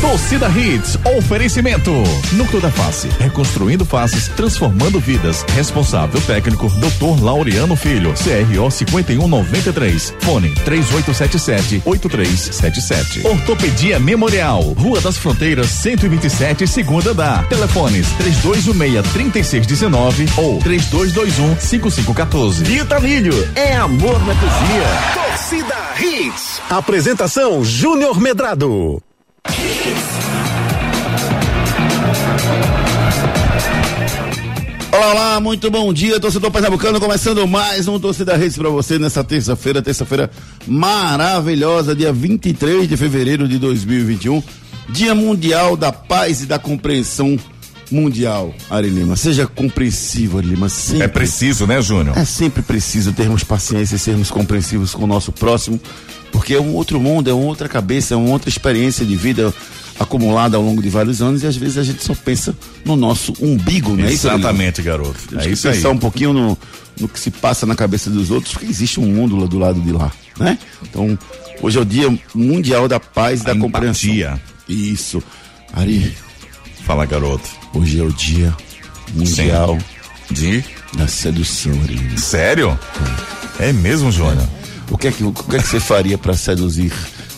Torcida Hits, oferecimento. Núcleo da Face, reconstruindo faces, transformando vidas. Responsável técnico, Dr. Laureano Filho, CRO 5193. Fone 3877-8377. Ortopedia Memorial, Rua das Fronteiras, 127, segunda da. Telefones 3216-3619 ou 3221-5514. Vitalírio, é amor na cozinha. Torcida Hits. Apresentação Júnior Medrado. Olá, olá, muito bom dia, torcedor pernambucano, começando mais um Torcida Redes para você nessa terça-feira, terça-feira maravilhosa, dia 23 de fevereiro de 2021, Dia Mundial da Paz e da Compreensão Mundial, Ari Lima. Seja compreensivo, Ari Lima. Sempre, é preciso, né, Júnior? É sempre preciso termos paciência e sermos compreensivos com o nosso próximo, porque é um outro mundo, é uma outra cabeça, é uma outra experiência de vida acumulada ao longo de vários anos e às vezes a gente só pensa no nosso umbigo, né? Exatamente, garoto. é isso pensar aí. um pouquinho no, no que se passa na cabeça dos outros, porque existe um mundo lá do lado de lá, né? Então, hoje é o dia mundial da paz e da compreensão. Isso. Ari. Fala, garoto. Hoje é o dia mundial Sim. de da sedução, Ari. Sério? É, é mesmo, Jônia? É. O que é que, o que, é que você faria para seduzir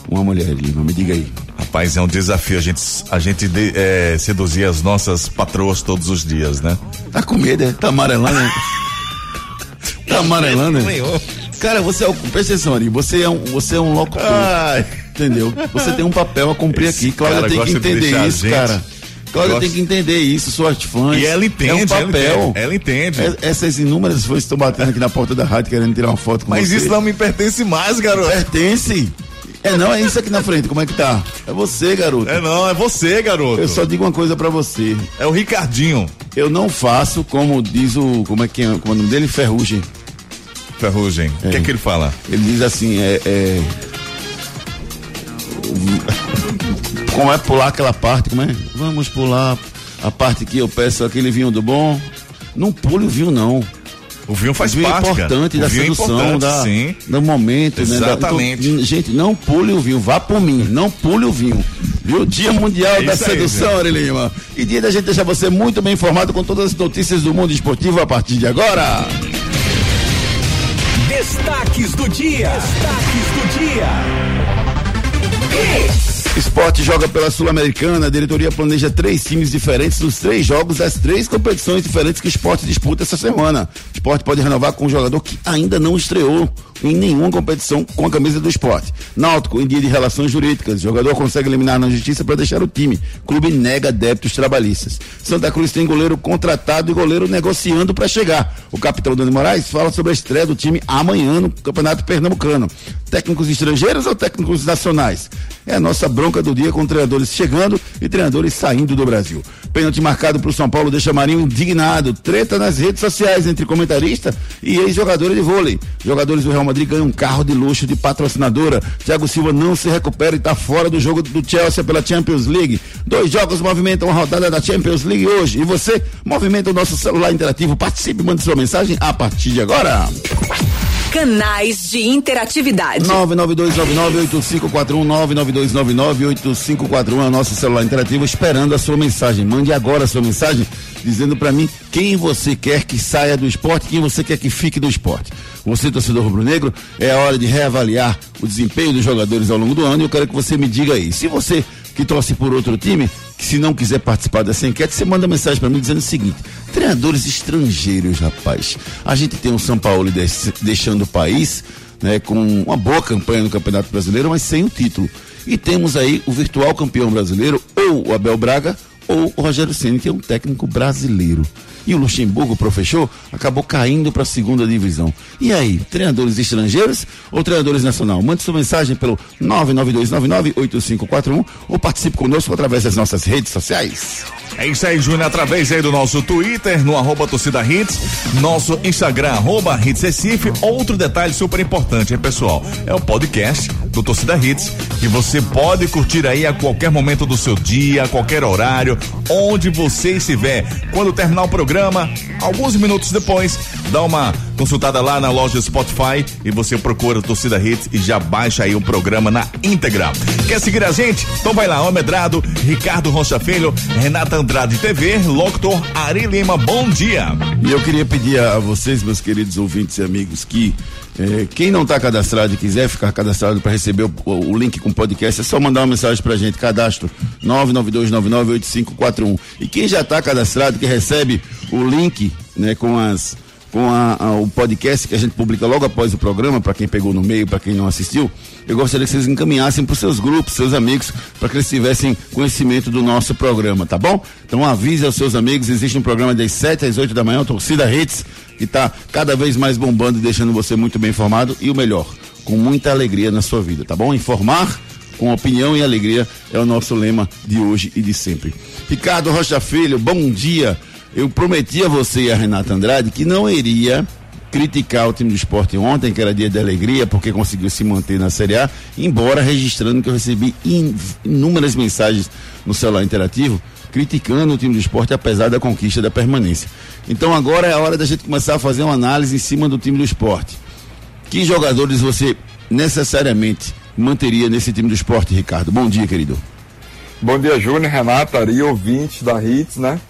uma mulher, Lima? Me diga aí. Rapaz, é um desafio a gente, a gente de, é, seduzir as nossas patroas todos os dias, né? Tá com medo, é? Tá amarelando, né? tá amarelando, né? Cara, você é o. Presta atenção, Ari. Você é um, você é um locutor. Ai. Entendeu? Você tem um papel a cumprir Esse aqui. Cláudia tem que entender isso, cara. Cláudia tem que entender isso, suas fãs. E ela entende, é um papel. Ela entende. Ela entende. essas inúmeras pessoas estão batendo aqui na porta da rádio querendo tirar uma foto com Mas você. isso não me pertence mais, garoto. Pertence. É não, é isso aqui na frente, como é que tá? É você, garoto. É não, é você, garoto. Eu só digo uma coisa para você. É o Ricardinho. Eu não faço como diz o, como é que é, como é o nome dele? Ferrugem. Ferrugem. O é. que é que ele fala? Ele diz assim, é, é... como é pular aquela parte, como é? Vamos pular a parte que eu peço aquele vinho do bom. Não pule o vinho não. O vinho faz o vinho parte. É importante cara. da é sedução, é da, sim. do momento. Exatamente. Né? Da, gente, não pule o vinho, vá por mim, não pule o vinho. Viu? Dia Mundial é da Sedução, Ari Lima. E dia da gente deixar você muito bem informado com todas as notícias do mundo esportivo a partir de agora. Destaques do dia. Destaques do dia. Esporte joga pela Sul-Americana, a diretoria planeja três times diferentes nos três jogos das três competições diferentes que o esporte disputa essa semana. O esporte pode renovar com um jogador que ainda não estreou em nenhuma competição com a camisa do esporte. Náutico, em dia de relações jurídicas, o jogador consegue eliminar na justiça para deixar o time. Clube nega débitos trabalhistas. Santa Cruz tem goleiro contratado e goleiro negociando para chegar. O capitão Dani Moraes fala sobre a estreia do time amanhã no Campeonato Pernambucano. Técnicos estrangeiros ou técnicos nacionais? É a nossa bronca do dia com treinadores chegando e treinadores saindo do Brasil. Pênalti marcado para o São Paulo deixa Marinho indignado. Treta nas redes sociais entre comentarista e ex-jogadores de vôlei. Jogadores do Real Madrid ganham um carro de luxo de patrocinadora. Thiago Silva não se recupera e está fora do jogo do Chelsea pela Champions League. Dois jogos movimentam a rodada da Champions League hoje. E você movimenta o nosso celular interativo. Participe, mande sua mensagem a partir de agora. Canais de interatividade. 992998541 992998541 é o nosso celular interativo esperando a sua mensagem. Mande agora a sua mensagem dizendo para mim quem você quer que saia do esporte, quem você quer que fique do esporte. Você, torcedor rubro-negro, é a hora de reavaliar o desempenho dos jogadores ao longo do ano e eu quero que você me diga aí. Se você que torce por outro time, que se não quiser participar dessa enquete, você manda mensagem para mim dizendo o seguinte: treinadores estrangeiros, rapaz. A gente tem o São Paulo deixando o país, né, com uma boa campanha no Campeonato Brasileiro, mas sem o título. E temos aí o virtual campeão brasileiro, ou o Abel Braga, ou o Rogério Ceni, que é um técnico brasileiro. E o Luxemburgo, professor, acabou caindo para a segunda divisão. E aí, treinadores estrangeiros ou treinadores nacional? Mande sua mensagem pelo 992998541 ou participe conosco através das nossas redes sociais. É isso aí, Júnior, através aí do nosso Twitter, no arroba torcida hits, nosso Instagram, arroba hits Recife. Outro detalhe super importante, hein, pessoal? É o podcast do Torcida Hits, que você pode curtir aí a qualquer momento do seu dia, a qualquer horário, onde você estiver. Quando terminar o programa, alguns minutos depois, dá uma consultada lá na loja Spotify e você procura Torcida Hits e já baixa aí o programa na íntegra. Quer seguir a gente? Então vai lá, Almedrado, Ricardo Rocha Filho, Renata Andrade TV, Locutor Ari Lima, bom dia. E eu queria pedir a vocês, meus queridos ouvintes e amigos, que eh, quem não está cadastrado e quiser ficar cadastrado para receber o, o, o, link com o podcast, é só mandar uma mensagem para a gente, cadastro 992998541. E quem já está cadastrado, que recebe o link né, com as com a, a, o podcast que a gente publica logo após o programa, para quem pegou no meio, para quem não assistiu, eu gostaria que vocês encaminhassem para os seus grupos, seus amigos, para que eles tivessem conhecimento do nosso programa, tá bom? Então avise aos seus amigos, existe um programa das 7 às 8 da manhã, Torcida Redes, que está cada vez mais bombando e deixando você muito bem informado e o melhor, com muita alegria na sua vida, tá bom? Informar com opinião e alegria é o nosso lema de hoje e de sempre. Ricardo Rocha Filho, bom dia. Eu prometi a você e a Renata Andrade que não iria criticar o time do esporte ontem, que era dia de alegria, porque conseguiu se manter na Série A, embora registrando que eu recebi inúmeras mensagens no celular interativo criticando o time do esporte, apesar da conquista da permanência. Então agora é a hora da gente começar a fazer uma análise em cima do time do esporte. Que jogadores você necessariamente manteria nesse time do esporte, Ricardo? Bom dia, querido. Bom dia, Júnior, Renata, Ari, ouvintes da Hits, né?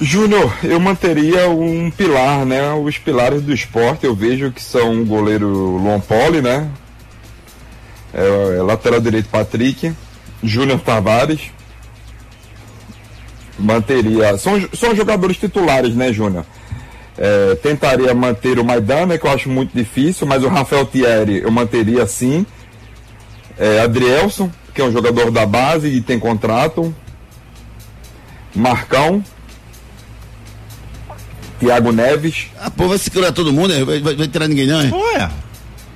Júnior, eu manteria um pilar, né? Os pilares do esporte, eu vejo que são o goleiro Luan Poli, né? É, é lateral direito Patrick, Júnior Tavares. Manteria. São, são jogadores titulares, né, Júnior? É, tentaria manter o Maidana, que eu acho muito difícil, mas o Rafael Thierry eu manteria sim. É, Adrielson, que é um jogador da base e tem contrato. Marcão, Thiago Neves. Ah, pô, vai segurar todo mundo, vai, vai, vai tirar ninguém não, hein? Ué.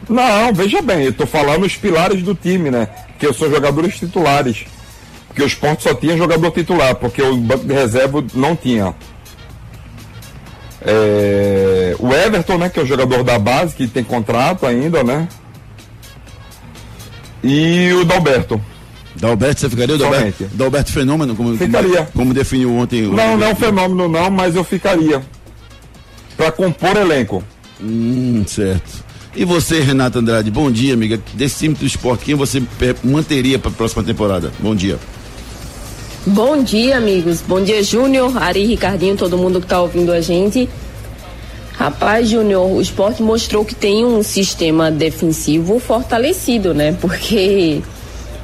Não, veja bem, eu tô falando os pilares do time, né? Que são jogadores titulares. Porque o esporte só tinha jogador titular, porque o banco de reserva não tinha. É... O Everton, né, que é o jogador da base, que tem contrato ainda, né? E o Dalberto. Dalberto, você ficaria? Dalberto, Dalberto Fenômeno, como, ficaria. Como, como definiu ontem o. Não, não é fenômeno, não, mas eu ficaria para compor elenco. Hum, certo. E você, Renata Andrade, bom dia, amiga. Desse time do esporte, quem você manteria para a próxima temporada? Bom dia. Bom dia, amigos. Bom dia, Júnior, Ari, Ricardinho, todo mundo que está ouvindo a gente. Rapaz, Júnior, o esporte mostrou que tem um sistema defensivo fortalecido, né? Porque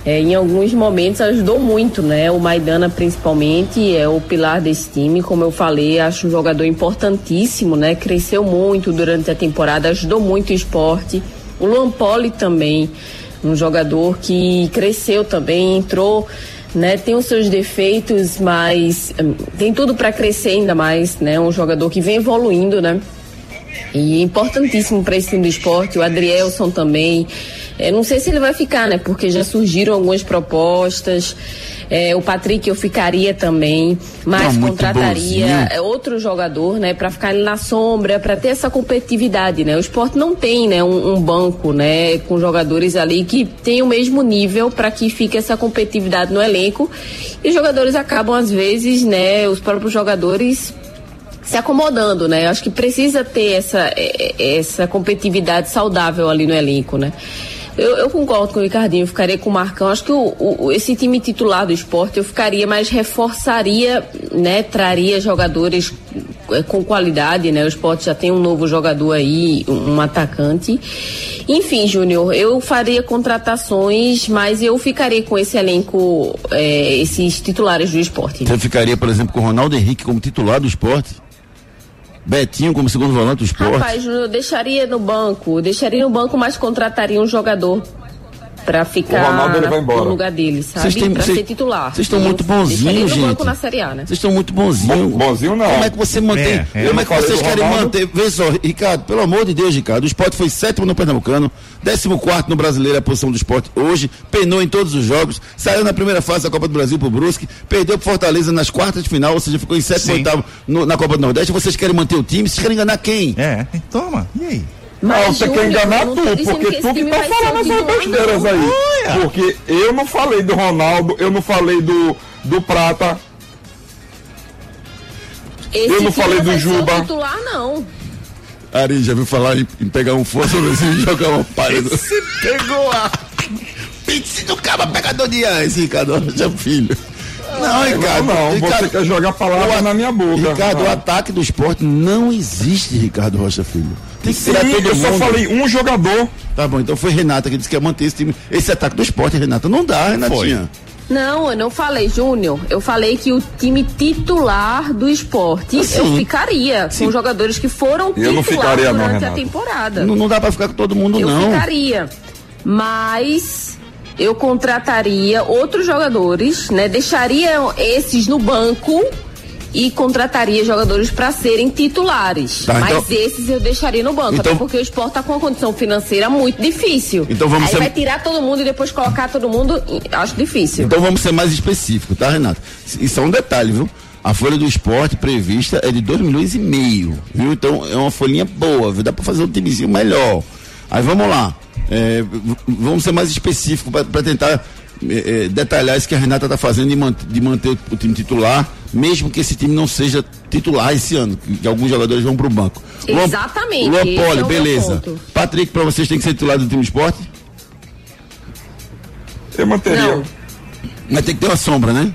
é, em alguns momentos ajudou muito, né? O Maidana principalmente é o pilar desse time, como eu falei, acho um jogador importantíssimo, né? Cresceu muito durante a temporada, ajudou muito o esporte. O Luan Poli também, um jogador que cresceu também, entrou, né? Tem os seus defeitos, mas hum, tem tudo para crescer ainda mais, né? Um jogador que vem evoluindo, né? E importantíssimo para esse time do esporte, o Adrielson também. É, não sei se ele vai ficar, né? Porque já surgiram algumas propostas. É, o Patrick eu ficaria também, mas contrataria é, outro jogador, né, para ficar na sombra, para ter essa competitividade, né? O esporte não tem, né, um, um banco, né, com jogadores ali que tem o mesmo nível para que fique essa competitividade no elenco. E os jogadores acabam às vezes, né, os próprios jogadores se acomodando, né? Eu acho que precisa ter essa, essa competitividade saudável ali no elenco, né? Eu, eu, concordo com o Ricardinho, ficaria com o Marcão. Acho que o, o, esse time titular do esporte eu ficaria, mas reforçaria, né? Traria jogadores é, com qualidade, né? O esporte já tem um novo jogador aí, um, um atacante. Enfim, Júnior, eu faria contratações, mas eu ficaria com esse elenco, é, esses titulares do esporte. Você ficaria, por exemplo, com o Ronaldo Henrique como titular do esporte? Betinho como segundo volante do esporte. Rapaz, eu deixaria no banco, deixaria no banco, mas contrataria um jogador para ficar no lugar dele, sabe? Cês pra cês, ser titular. Vocês estão muito bonzinhos, gente. né? Vocês estão muito bonzinhos. Bom, bonzinho não. Como é que você mantém? É, é. Como é que vocês querem manter? Vê só, Ricardo, pelo amor de Deus, Ricardo, o esporte foi sétimo no Pernambucano, décimo quarto no Brasileiro, a posição do esporte hoje, penou em todos os jogos, saiu na primeira fase da Copa do Brasil pro Brusque, perdeu pro Fortaleza nas quartas de final, ou seja, ficou em sétimo oitavo no, na Copa do Nordeste. Vocês querem manter o time? Vocês querem enganar quem? É, toma, e aí? Não, você quer enganar não tu, porque tu que tá o falando essas besteiras não. aí. Porque eu não falei do Ronaldo, eu não falei do, do Prata. Esse Eu não falei do o Juba. titular, não. Ari, já viu falar em, em pegar um força e jogar uma palha? Você pegou a. Pizza do caba pegador de esse Ricardo Rocha Filho. Não, Ricardo. não, você Ricardo, quer jogar palavra o a- na minha boca. Ricardo, o Ah. ataque do esporte não existe, Ricardo Rocha Filho. Tem que Sim, tirar todo eu mundo. só falei um jogador. Tá bom, então foi Renata que disse que ia manter esse time. Esse ataque do esporte, Renata. Não dá, Renatinha. Não, eu não falei, Júnior. Eu falei que o time titular do esporte Sim. eu ficaria com jogadores que foram Eu não titulares ficaria, não, durante a temporada. Não, não dá pra ficar com todo mundo, eu não. ficaria. Mas eu contrataria outros jogadores, né? Deixaria esses no banco e contrataria jogadores para serem titulares. Tá, Mas então- esses eu deixaria no banco, Então- até porque o esporte tá com uma condição financeira muito difícil. Então vamos Aí ser- vai tirar todo mundo e depois colocar todo mundo, acho difícil. Então vamos ser mais específicos, tá, Renato? Isso é um detalhe, viu? A folha do esporte prevista é de 2 milhões e meio, viu? Então é uma folhinha boa, viu? Dá pra fazer um timezinho melhor. Aí vamos lá. É, vamos ser mais específicos para tentar é, é, detalhar isso que a Renata tá fazendo de, mant- de manter o time titular, mesmo que esse time não seja titular esse ano, que, que alguns jogadores vão pro banco. Luan- Exatamente, Luan é o beleza. Patrick, pra vocês tem que ser titular do time do esporte? Eu manteria. Não. Mas tem que ter uma sombra, né?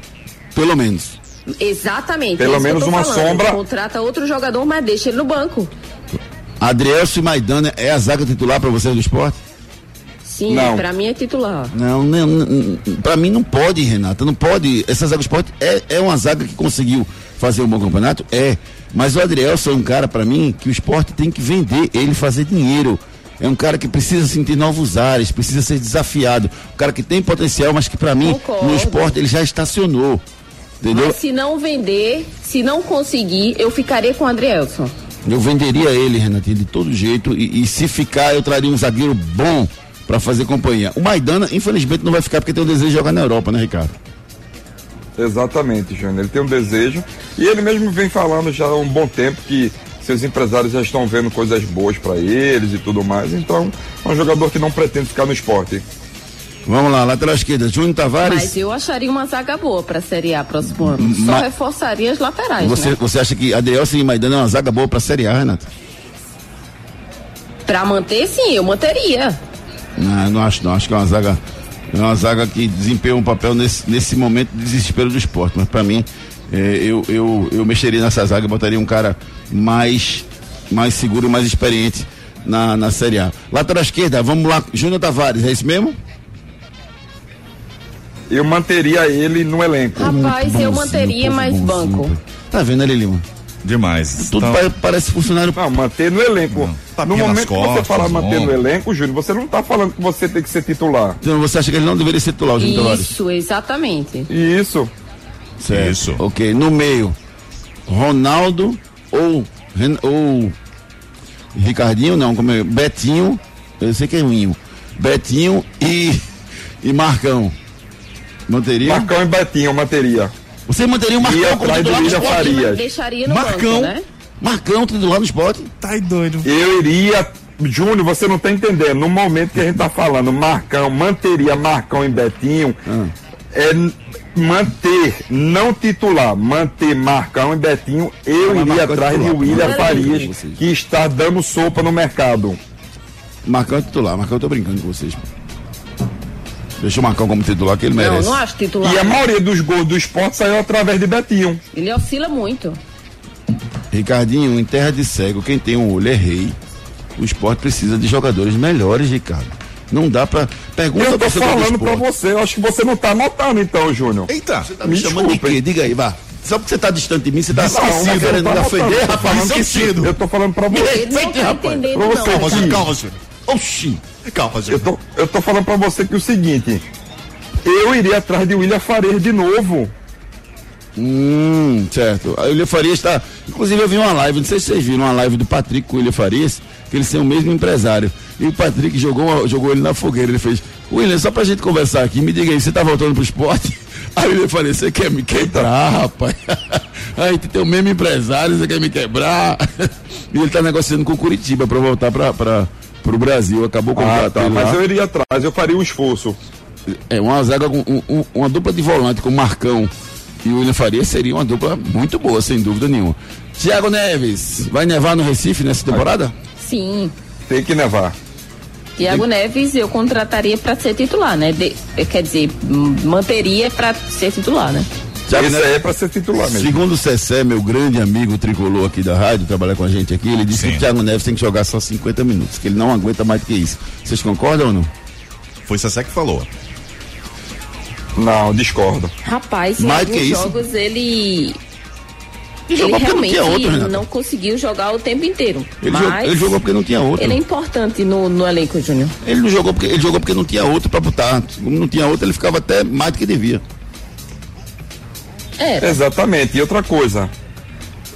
Pelo menos. Exatamente. Pelo é menos uma falando. sombra. Contrata outro jogador, mas deixa ele no banco. Adrielso e Maidana é a zaga titular pra vocês do esporte? Sim, Não. pra mim é titular. Não, não, não para mim não pode, Renata, não pode. Essa zaga do esporte é, é uma zaga que conseguiu fazer um bom campeonato? É. Mas o Adrielson é um cara, pra mim, que o esporte tem que vender ele fazer dinheiro. É um cara que precisa sentir novos ares, precisa ser desafiado. Um cara que tem potencial, mas que pra mim, Concordo. no esporte, ele já estacionou. Entendeu? Mas se não vender, se não conseguir, eu ficaria com o Adrielson. Eu venderia ele, Renatinho, de todo jeito. E, e se ficar, eu traria um zagueiro bom pra fazer companhia. O Maidana, infelizmente, não vai ficar porque tem o desejo de jogar na Europa, né, Ricardo? Exatamente, Júnior. Ele tem um desejo. E ele mesmo vem falando já há um bom tempo que seus empresários já estão vendo coisas boas para eles e tudo mais. Então, é um jogador que não pretende ficar no esporte. Vamos lá, lateral esquerda, Júnior Tavares. Mas eu acharia uma zaga boa pra Série A próximo ano. Só Ma- reforçaria as laterais, Você, né? você acha que Adrielson e Maidana é uma zaga boa pra Série A, Renato? Pra manter, sim, eu manteria. Não, não acho não. Acho que é uma zaga. É uma zaga que desempenha um papel nesse, nesse momento de desespero do esporte. Mas pra mim, é, eu, eu, eu mexeria nessa zaga e botaria um cara mais, mais seguro e mais experiente na, na Série A. Lateral esquerda, vamos lá, Júnior Tavares, é isso mesmo? Eu manteria ele no elenco. Rapaz, eu manteria mais banco. Tá vendo ali, Lima? Demais. Tudo Então, pa- parece funcionário. Não, manter no elenco. No tapinha momento nas que você costas, fala manter no elenco, Júnior, você não tá falando que você tem que ser titular. Então você acha que ele não deveria ser titular, Júnior Tavares? Isso, exatamente. Isso. Certo. Isso. Ok, no meio, Ronaldo ou, ou Ricardinho, não, como é? Betinho, eu sei que é ruim. Betinho e, e Marcão. Manteria? Marcão e Betinho, eu manteria. Você manteria o Marcão E como atrás do titular William esporte? Deixaria no Marcão. banco, né? Marcão titular no esporte? Tá aí doido. Eu iria. Júnior, você não tá entendendo. No momento que a gente tá falando, Marcão, manteria Marcão e Betinho. É n- manter, não titular, manter Marcão e Betinho, eu Mas iria Marcão é atrás de titular. William Não, Farias, que está dando sopa no mercado. Marcão é titular, Marcão eu tô brincando com vocês. Deixa o Marcão como titular que ele Não, merece. não acho titular. E a maioria dos gols do esporte saiu através de Betinho. Ele oscila muito. Ricardinho, em terra de cego, quem tem um olho é rei. O esporte precisa de jogadores melhores, Ricardo. Não dá pra. Pergunta Eu tô falando pra você, eu acho que você não tá anotando então, Júnior. Eita. Tá me Me chamando de desculpem. quê? Diga aí, vá. Só porque você tá distante de mim, você tá Não, eu querendo não me tô ofender, rapaz. esquecido. Eu tô falando pra você. Não Respeite, tá rapaz. Pra não. você, Calma. Calma, Júnior. Oxi. Calma, Eu Júnior. tô, eu tô falando pra você que o seguinte, eu iria atrás de William Farias de novo. Hum, certo. A William Farias está. Inclusive, eu vi uma live, não sei se vocês viram uma live do Patrick com o William Farias, que eles são o mesmo empresário. E o Patrick jogou, jogou ele na fogueira. Ele fez: William, só pra gente conversar aqui, me diga aí, você tá voltando pro esporte? Aí o William Farias: você quer me quebrar, rapaz? Aí tu tem o mesmo empresário, você quer me quebrar? E ele tá negociando com o Curitiba pra voltar pra, pra, pro Brasil, acabou Ah, contratando tá, mas eu iria atrás, eu faria um esforço. É, uma zaga com um- um- uma dupla de volante com Marcão e o William Faria seria uma dupla muito boa, sem dúvida nenhuma. Thiago Neves, vai nevar no Recife nessa temporada? Sim. Tem que nevar. Tiago Neves eu contrataria para ser titular, né? De- quer dizer, manteria para ser titular, né? Thiago Neves- aí é pra ser titular mesmo. Segundo o Cessé, meu grande amigo tricolor aqui da rádio, trabalha com a gente aqui, ele disse Sim. que o Thiago Neves tem que jogar só 50 minutos, que ele não aguenta mais do que isso. Vocês concordam ou não? Foi Sassé que falou. Não, discordo. Rapaz, em Mais que alguns isso? jogos ele. Ele Ele jogou não realmente tinha outro, não conseguiu jogar o tempo inteiro. Ele, jogou, mas ele jogou porque não tinha outro. ele é importante no, no elenco, Júnior. Ele não jogou porque ele jogou porque não tinha outro pra botar. Como não tinha outro, ele ficava até mais do que devia. É, Exatamente. E outra coisa,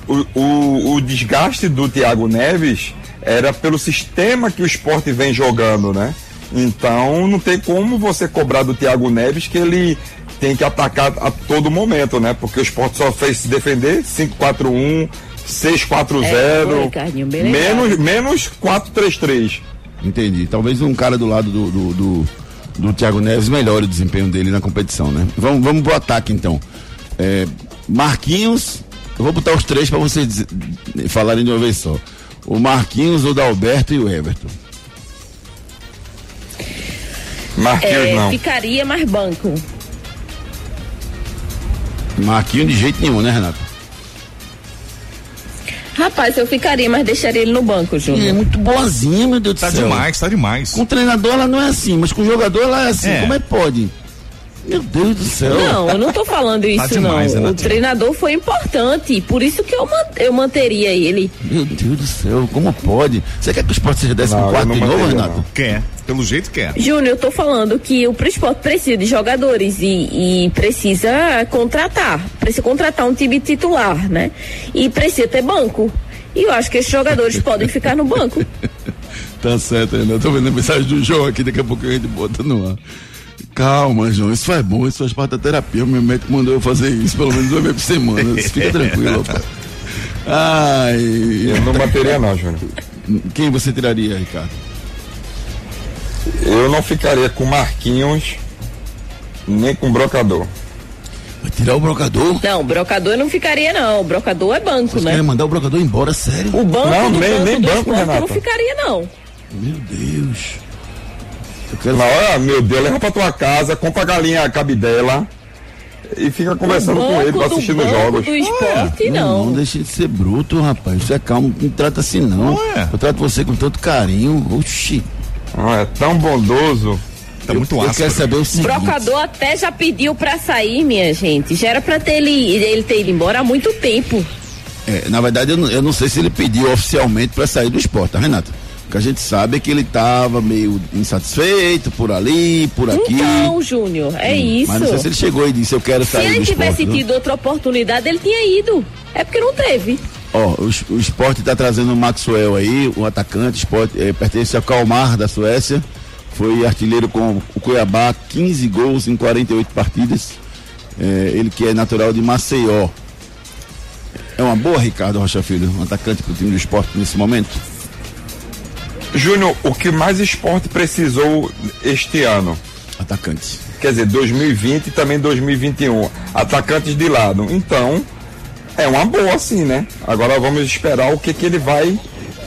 o, o, o desgaste do Thiago Neves era pelo sistema que o esporte vem jogando, né? Então não tem como você cobrar do Thiago Neves que ele tem que atacar a todo momento, né? Porque o esporte só fez se defender 5-4-1, 6-4-0, É, menos, menos 4-3-3. Entendi. Talvez um cara do lado do, do, do, do Thiago Neves melhore o desempenho dele na competição, né? Vamos, vamos pro ataque então. É, Marquinhos, eu vou botar os três para vocês dizer- falarem de uma vez só. O Marquinhos, o Dalberto e o Everton. Marquinhos é, não. ficaria mais banco. Marquinhos de jeito nenhum, né, Renato? Rapaz, eu ficaria, mas deixaria ele no banco, É Júnior. muito boazinha, meu Deus do Tá céu. demais, tá demais. Com o treinador ela não é assim, mas com o jogador ela é assim. É. Como é que pode? Meu Deus do céu. Não, eu não tô falando isso, demais, não. O Renatinho. treinador foi importante, por isso que eu, man- eu manteria ele. Meu Deus do céu, como pode? Você quer que o esporte seja décimo Não, eu quarto não de novo, Renato? não. Quer. Pelo jeito quer. Júnior, eu tô falando que o esporte precisa de jogadores e, e precisa contratar. Precisa contratar um time titular, né? E precisa ter banco. E eu acho que esses jogadores podem ficar no banco. Tá certo, Renato. Tô vendo a mensagem do João aqui, daqui a pouco a gente bota no ar. Calma, João, isso faz bom, isso faz parte da terapia. O meu médico mandou eu fazer isso pelo menos duas vezes por semana. Fica tranquilo. Ai, Eu não manteria não, Júnior. quem você tiraria, Ricardo? Eu não ficaria com Marquinhos nem com Brocador. Vai tirar o brocador? Não, o brocador não ficaria, não. O brocador é banco, Vocês né? querem mandar o brocador embora, sério? O banco Não, nem- banco nem banco, esporte Renata. não ficaria, não. Meu Deus. Eu Na hora, meu Deus, leva pra tua casa, compra a galinha cabidela e fica conversando com ele, do assistindo os jogos. do esporte, Não, não. deixa de ser bruto, rapaz. Você é calmo, não me trata assim não. Ué. Eu trato você com tanto carinho. Oxi. Ah, é tão bondoso. Tá muito eu ácido. quero saber o seguinte. Brocador até já pediu pra sair, minha gente. Já era pra ter ele, ele ter ido embora há muito tempo. É, na verdade, eu não, eu não sei se ele pediu oficialmente para sair do esporte, tá, Renato? O que a gente sabe é que ele tava meio insatisfeito por ali, por aqui. Então, Júnior, é isso. Mas não sei se ele chegou e disse, eu quero Se sair ele do tivesse esporte. tido outra oportunidade, ele tinha ido. É porque não teve. Ó, o, es- o esporte tá trazendo o Maxwell aí, o atacante, esporte, eh, pertence ao Kalmar da Suécia. Foi artilheiro com o Cuiabá, 15 gols em 48 partidas. Eh, ele que é natural de Maceió. É uma boa, Ricardo Rocha Filho, um atacante pro time do esporte nesse momento? Júnior, o que mais esporte precisou este ano? Atacante. Quer dizer, 2020 e também 2021. Atacantes de lado. Então, é uma boa sim, né? Agora vamos esperar o que, que ele vai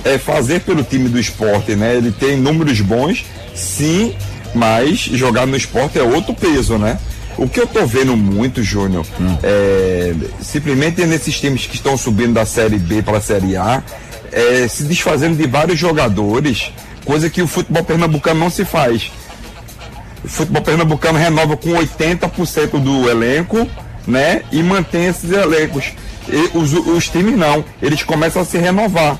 eh, fazer pelo time do esporte, né? Ele tem números bons, sim, mas jogar no esporte é outro peso, né? O que eu tô vendo muito, Júnior, é simplesmente nesses times que estão subindo da Série B para a Série A, é, se desfazendo de vários jogadores, coisa que o futebol pernambucano não se faz. O futebol pernambucano renova com 80% do elenco, né? E mantém esses elencos. E os, os times não, eles começam a se renovar.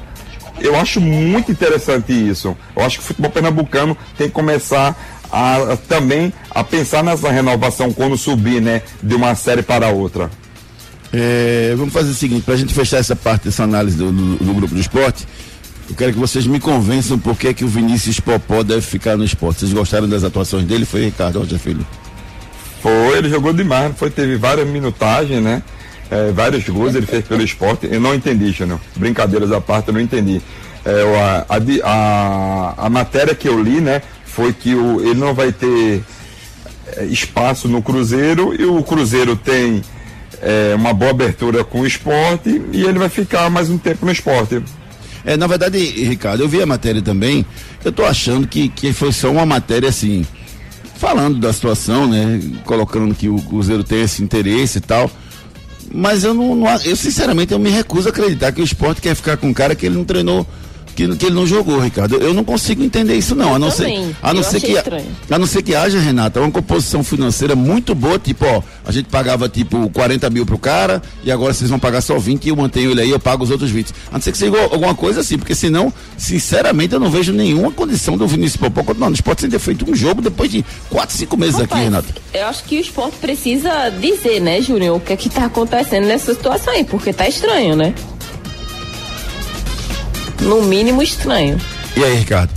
Eu acho muito interessante isso. Eu acho que o futebol pernambucano tem que começar a também a pensar nessa renovação quando subir, né? De uma série para outra. É, vamos fazer o seguinte, para a gente fechar essa parte dessa análise do, do- do grupo do esporte, eu quero que vocês me convençam por que, que o Vinícius Popó deve ficar no esporte. Vocês gostaram das atuações dele? Foi Ricardo Rocha Filho. Foi, ele jogou demais, foi, teve várias minutagens, né? É, vários gols ele fez pelo esporte. Eu não entendi, Júnior. Brincadeiras à parte, eu não entendi. é, a, a, a, matéria que eu li, né, foi que o, ele não vai ter é, espaço no Cruzeiro e o Cruzeiro tem é, uma boa abertura com o esporte e ele vai ficar mais um tempo no esporte. É, na verdade, Ricardo, eu vi a matéria também. Eu tô achando que, que foi só uma matéria assim, falando da situação, né? Colocando que o Cruzeiro tem esse interesse e tal. Mas eu não, não, eu sinceramente eu me recuso a acreditar que o esporte quer ficar com um cara que ele não treinou que, que ele não jogou, Ricardo. Eu não consigo entender isso não. a não ser, a não ser que estranho. a não ser que haja, Renata, uma composição financeira muito boa, tipo, ó, a gente pagava tipo 40 mil pro cara e agora vocês vão pagar só 20 e eu mantenho ele aí, eu pago os outros 20. A não ser que seja alguma coisa assim, porque senão, sinceramente, eu não vejo nenhuma condição do Vinícius Popó continuar no esporte sem ter feito um jogo depois de 4, 5 meses Rapaz, aqui, Renata. Eu acho que o esporte precisa dizer, né, Júnior, o que é que tá acontecendo nessa situação aí, porque tá estranho, né? No mínimo estranho. E aí, Ricardo?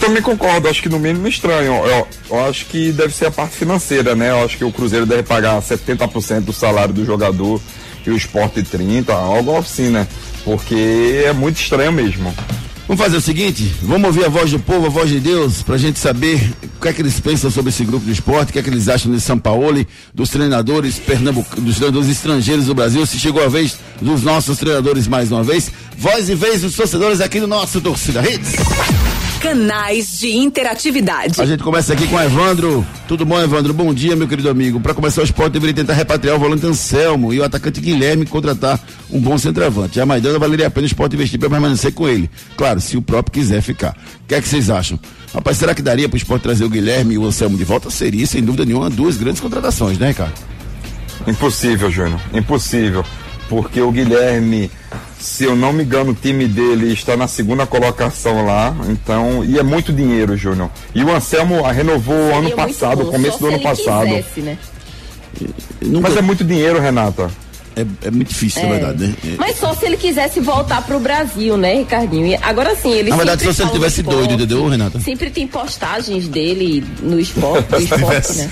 Também concordo, acho que no mínimo estranho. Eu, eu, acho que deve ser a parte financeira, né? Eu acho que o Cruzeiro deve pagar 70% do salário do jogador e o esporte 30%, algo assim, né? Porque é muito estranho mesmo. Vamos fazer o seguinte, vamos ouvir a voz do povo, a voz de Deus, para a gente saber o que é que eles pensam sobre esse grupo de esporte, o que é que eles acham de São Paulo, dos treinadores pernambucanos, dos treinadores estrangeiros do Brasil, se chegou a vez dos nossos treinadores mais uma vez. Voz e vez dos torcedores aqui no nosso Torcida Hits canais de interatividade. A gente começa aqui com o Evandro. Tudo bom, Evandro? Bom dia, meu querido amigo. Para começar o esporte, deveria tentar repatriar o volante Anselmo e o atacante Guilherme contratar um bom centroavante. A Maidana valeria a pena o esporte investir para permanecer com ele. Claro, se o próprio quiser ficar. O que é que vocês acham? Rapaz, será que daria para o esporte trazer o Guilherme e o Anselmo de volta? Seria, sem dúvida nenhuma, duas grandes contratações, né, Ricardo? Impossível, Júnior. Impossível. Porque o Guilherme se eu não me engano, o time dele está na segunda colocação lá. Então, e é muito dinheiro, Júnior. E o Anselmo renovou Seria ano passado, bom, começo do ano passado. Quisesse, né? Nunca... Mas é muito dinheiro, Renata. É, é muito difícil, é. na verdade, né? É. Mas só se ele quisesse voltar pro Brasil, né, Ricardinho? Agora sim, ele Na verdade, só se ele tivesse doido, entendeu, Renata? Sempre tem postagens dele no esporte, no esporte né?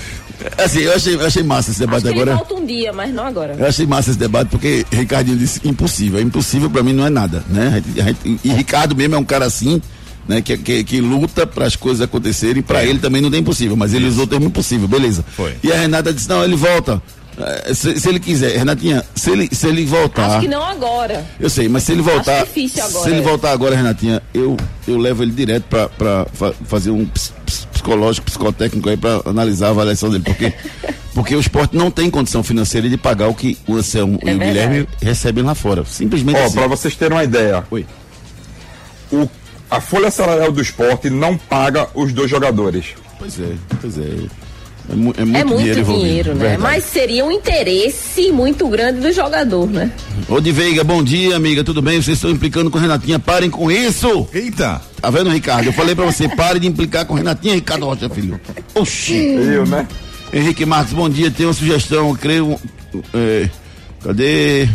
Assim, eu achei, eu achei massa esse debate Acho agora. falta um dia, mas não agora. Eu achei massa esse debate porque Ricardinho disse impossível. É impossível para mim não é nada, né? E Ricardo mesmo é um cara assim, né? Que, que, que luta para as coisas acontecerem. Para é. ele também não tem impossível, mas ele Isso. usou o termo impossível, beleza. Foi. E a Renata disse: não, ele volta. É, se, se, ele quiser, Renatinha, se ele, se ele voltar. Acho que não agora. Eu sei, mas se ele voltar. Acho difícil agora. Se ele voltar agora, Renatinha, eu, eu levo ele direto para fa fazer um psicológico, psicotécnico aí para analisar a avaliação dele. Porque, porque o esporte não tem condição financeira de pagar o que o Anselmo é e o Guilherme recebem lá fora. Simplesmente Ó, assim. para vocês terem uma ideia. Oi. O, a folha salarial do esporte não paga os dois jogadores. Pois é, pois é. É, mu é, muito, é muito dinheiro, dinheiro né? Verdade. Mas seria um interesse muito grande do jogador, né? Ô de Veiga, bom dia, amiga. Tudo bem? Vocês estão implicando com Renatinha. Parem com isso! Eita! Tá vendo, Ricardo? Eu falei pra você, pare de implicar com Renatinha, Ricardo Rocha, filho. Oxi! Eu, né? Henrique Marques, bom dia. Tem uma sugestão, creio. É, cadê?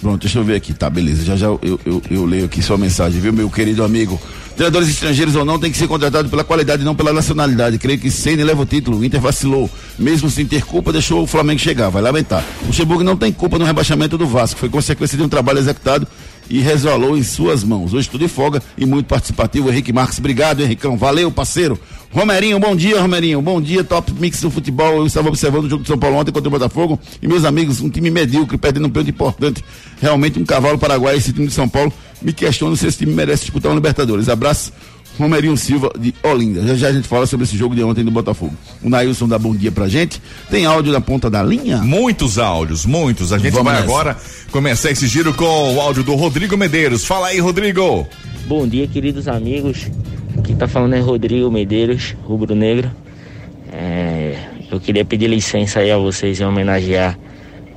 Pronto, deixa eu ver aqui. Tá, beleza. Já já eu, eu, eu leio aqui sua mensagem, viu, meu querido amigo? Treinadores estrangeiros ou não tem que ser contratados pela qualidade, não pela nacionalidade. Creio que Senna leva o título. O Inter vacilou. Mesmo sem ter culpa, deixou o Flamengo chegar. Vai lamentar. O Luxemburgo não tem culpa no rebaixamento do Vasco. Foi consequência de um trabalho executado e resvalou em suas mãos. Hoje tudo de folga e muito participativo. Henrique Marques, obrigado, Henricão. Valeu, parceiro. Romerinho, bom dia, Romerinho. Bom dia, top mix do futebol. Eu estava observando o jogo de São Paulo ontem contra o Botafogo e meus amigos, um time medíocre, perdendo um pênalti importante. Realmente um cavalo paraguai esse time de São Paulo. Me questiono se esse time merece disputar o Libertadores. Abraço. Romerinho Silva de Olinda. Já já a gente fala sobre esse jogo de ontem do Botafogo. O Nailson dá bom dia pra gente. Tem áudio na ponta da linha? Muitos áudios, muitos. A gente Vamos vai nessa. agora começar esse giro com o áudio do Rodrigo Medeiros. Fala aí, Rodrigo. Bom dia, queridos amigos. Quem tá falando é Rodrigo Medeiros, Rubro Negro. É, eu queria pedir licença aí a vocês em homenagear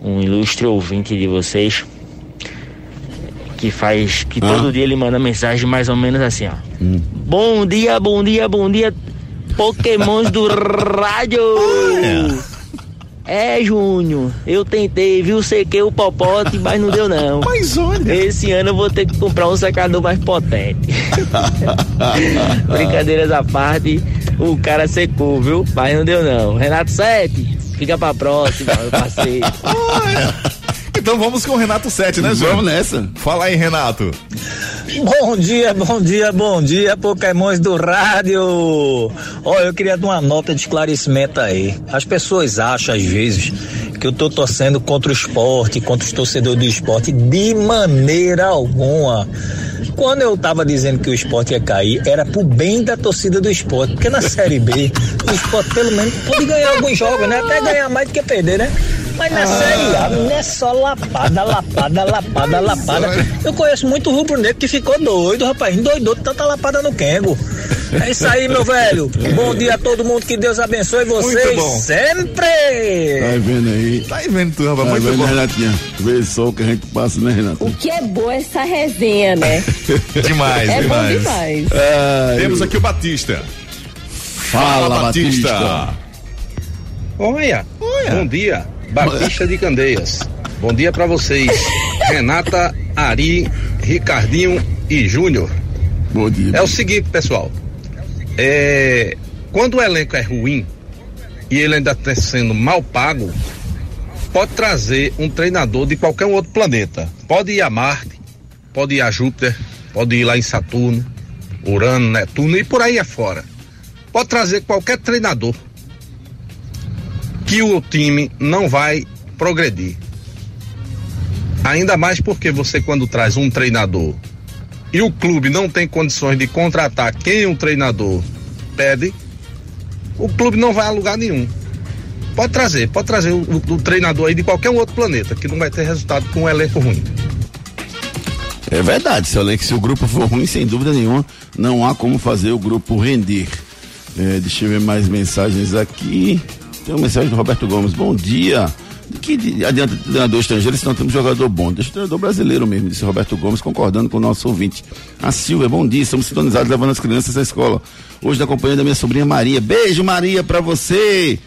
um ilustre ouvinte de vocês, que faz que ah. todo dia ele manda mensagem mais ou menos assim, ó. Hum. Bom dia, bom dia, bom dia, Pokémons do rádio. É, Júnior, eu tentei, viu, sequei o popote, mas não deu não. Mas olha. Esse ano eu vou ter que comprar um secador mais potente. Brincadeiras à parte, o cara secou, viu? Mas não deu não. Renato 7, fica pra próxima, eu passei. Então vamos com o Renato Sete, né, Júnior? Vamos nessa. Fala aí, Renato. Bom dia, bom dia, bom dia, Pokémons do rádio. Ó, eu queria dar uma nota de esclarecimento aí. As pessoas acham, às vezes, que eu tô torcendo contra o esporte, contra os torcedores do esporte, de maneira alguma. Quando eu tava dizendo que o esporte ia cair, era pro bem da torcida do esporte, porque na Série B, o esporte pelo menos pode ganhar alguns jogos, né? Até ganhar mais do que perder, né? Mas na Série A não é só lapada, lapada, lapada, lapada. Eu conheço muito rubro-negro que ficou doido, rapaz. Endoidou de tanta lapada no Kengo. É isso aí, meu velho. Bom dia a todo mundo, que Deus abençoe vocês sempre. Tá vendo aí? Tá aí vendo tu, rapaz? Tá Muito vendo, bom. Renatinha? Vê só o que a gente passa, né, Renato? O que é boa essa resenha, né? Demais, É bom demais. demais. Ai, Temos aqui o Batista. Fala, Batista. Olha, bom dia, Batista de Candeias. Bom dia pra vocês, Renata, Ari, Ricardinho e Júnior. Bom dia. É o seguinte, pessoal. É, quando o elenco é ruim e ele ainda está sendo mal pago, pode trazer um treinador de qualquer outro planeta. Pode ir a Marte, pode ir a Júpiter, pode ir lá em Saturno, Urano, Netuno e por aí afora. Pode trazer qualquer treinador que o time não vai progredir. Ainda mais porque você quando traz um treinador e o clube não tem condições de contratar quem o treinador pede, o clube não vai a lugar nenhum. Pode trazer, pode trazer o, o- o treinador aí de qualquer outro planeta, que não vai ter resultado com um elenco ruim. É verdade, seu Alex, se o grupo for ruim, sem dúvida nenhuma, não há como fazer o grupo render. É, deixa eu ver mais mensagens aqui. Tem uma mensagem do Roberto Gomes. Bom dia. Que adianta treinador estrangeiro se não temos jogador bom? Deixa o treinador brasileiro mesmo, disse Roberto Gomes, concordando com o nosso ouvinte. A Silvia, bom dia. Estamos sintonizados levando as crianças à escola. Hoje na companhia da minha sobrinha Maria. Beijo, Maria, pra você.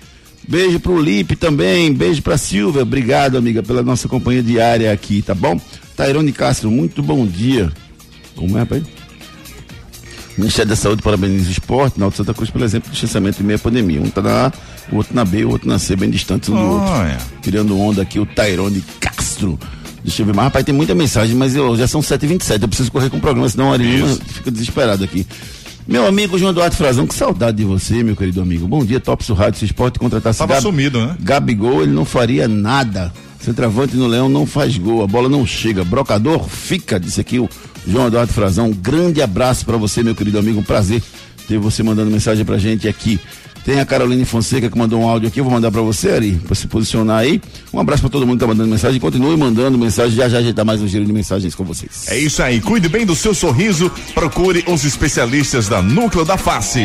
Beijo pro Lipe também, beijo pra Silvia, obrigado amiga pela nossa companhia diária aqui, tá bom? Tairone Castro, muito bom dia. Como é, rapaz? Ministério da Saúde parabeniza o esporte, na Santa Cruz, pelo exemplo, distanciamento em meio à pandemia. Um tá na A, o outro na B, o outro na C, bem distantes um do outro. Tirando onda aqui, o Tairone Castro. Deixa eu ver mais, rapaz, tem muita mensagem, mas eu, já são 7h27, eu preciso correr com o programa, senão a Arina fica desesperado aqui. Meu amigo João Eduardo Frazão, que saudade de você, meu querido amigo. Bom dia, Top Rádio, esporte contratasse Tava sumido, né? Gabigol, ele não faria nada. Centroavante no Leão não faz gol, a bola não chega. Brocador fica, disse aqui o João Eduardo Frazão. Um grande abraço pra você, meu querido amigo. Um prazer ter você mandando mensagem pra gente aqui. Tem a Caroline Fonseca que mandou um áudio aqui, eu vou mandar pra você, Ari, pra se posicionar aí. Um abraço pra todo mundo que tá mandando mensagem. Continue mandando mensagem, já já ajeitar mais um giro de mensagens com vocês. É isso aí, cuide bem do seu sorriso, procure os especialistas da Núcleo da Face.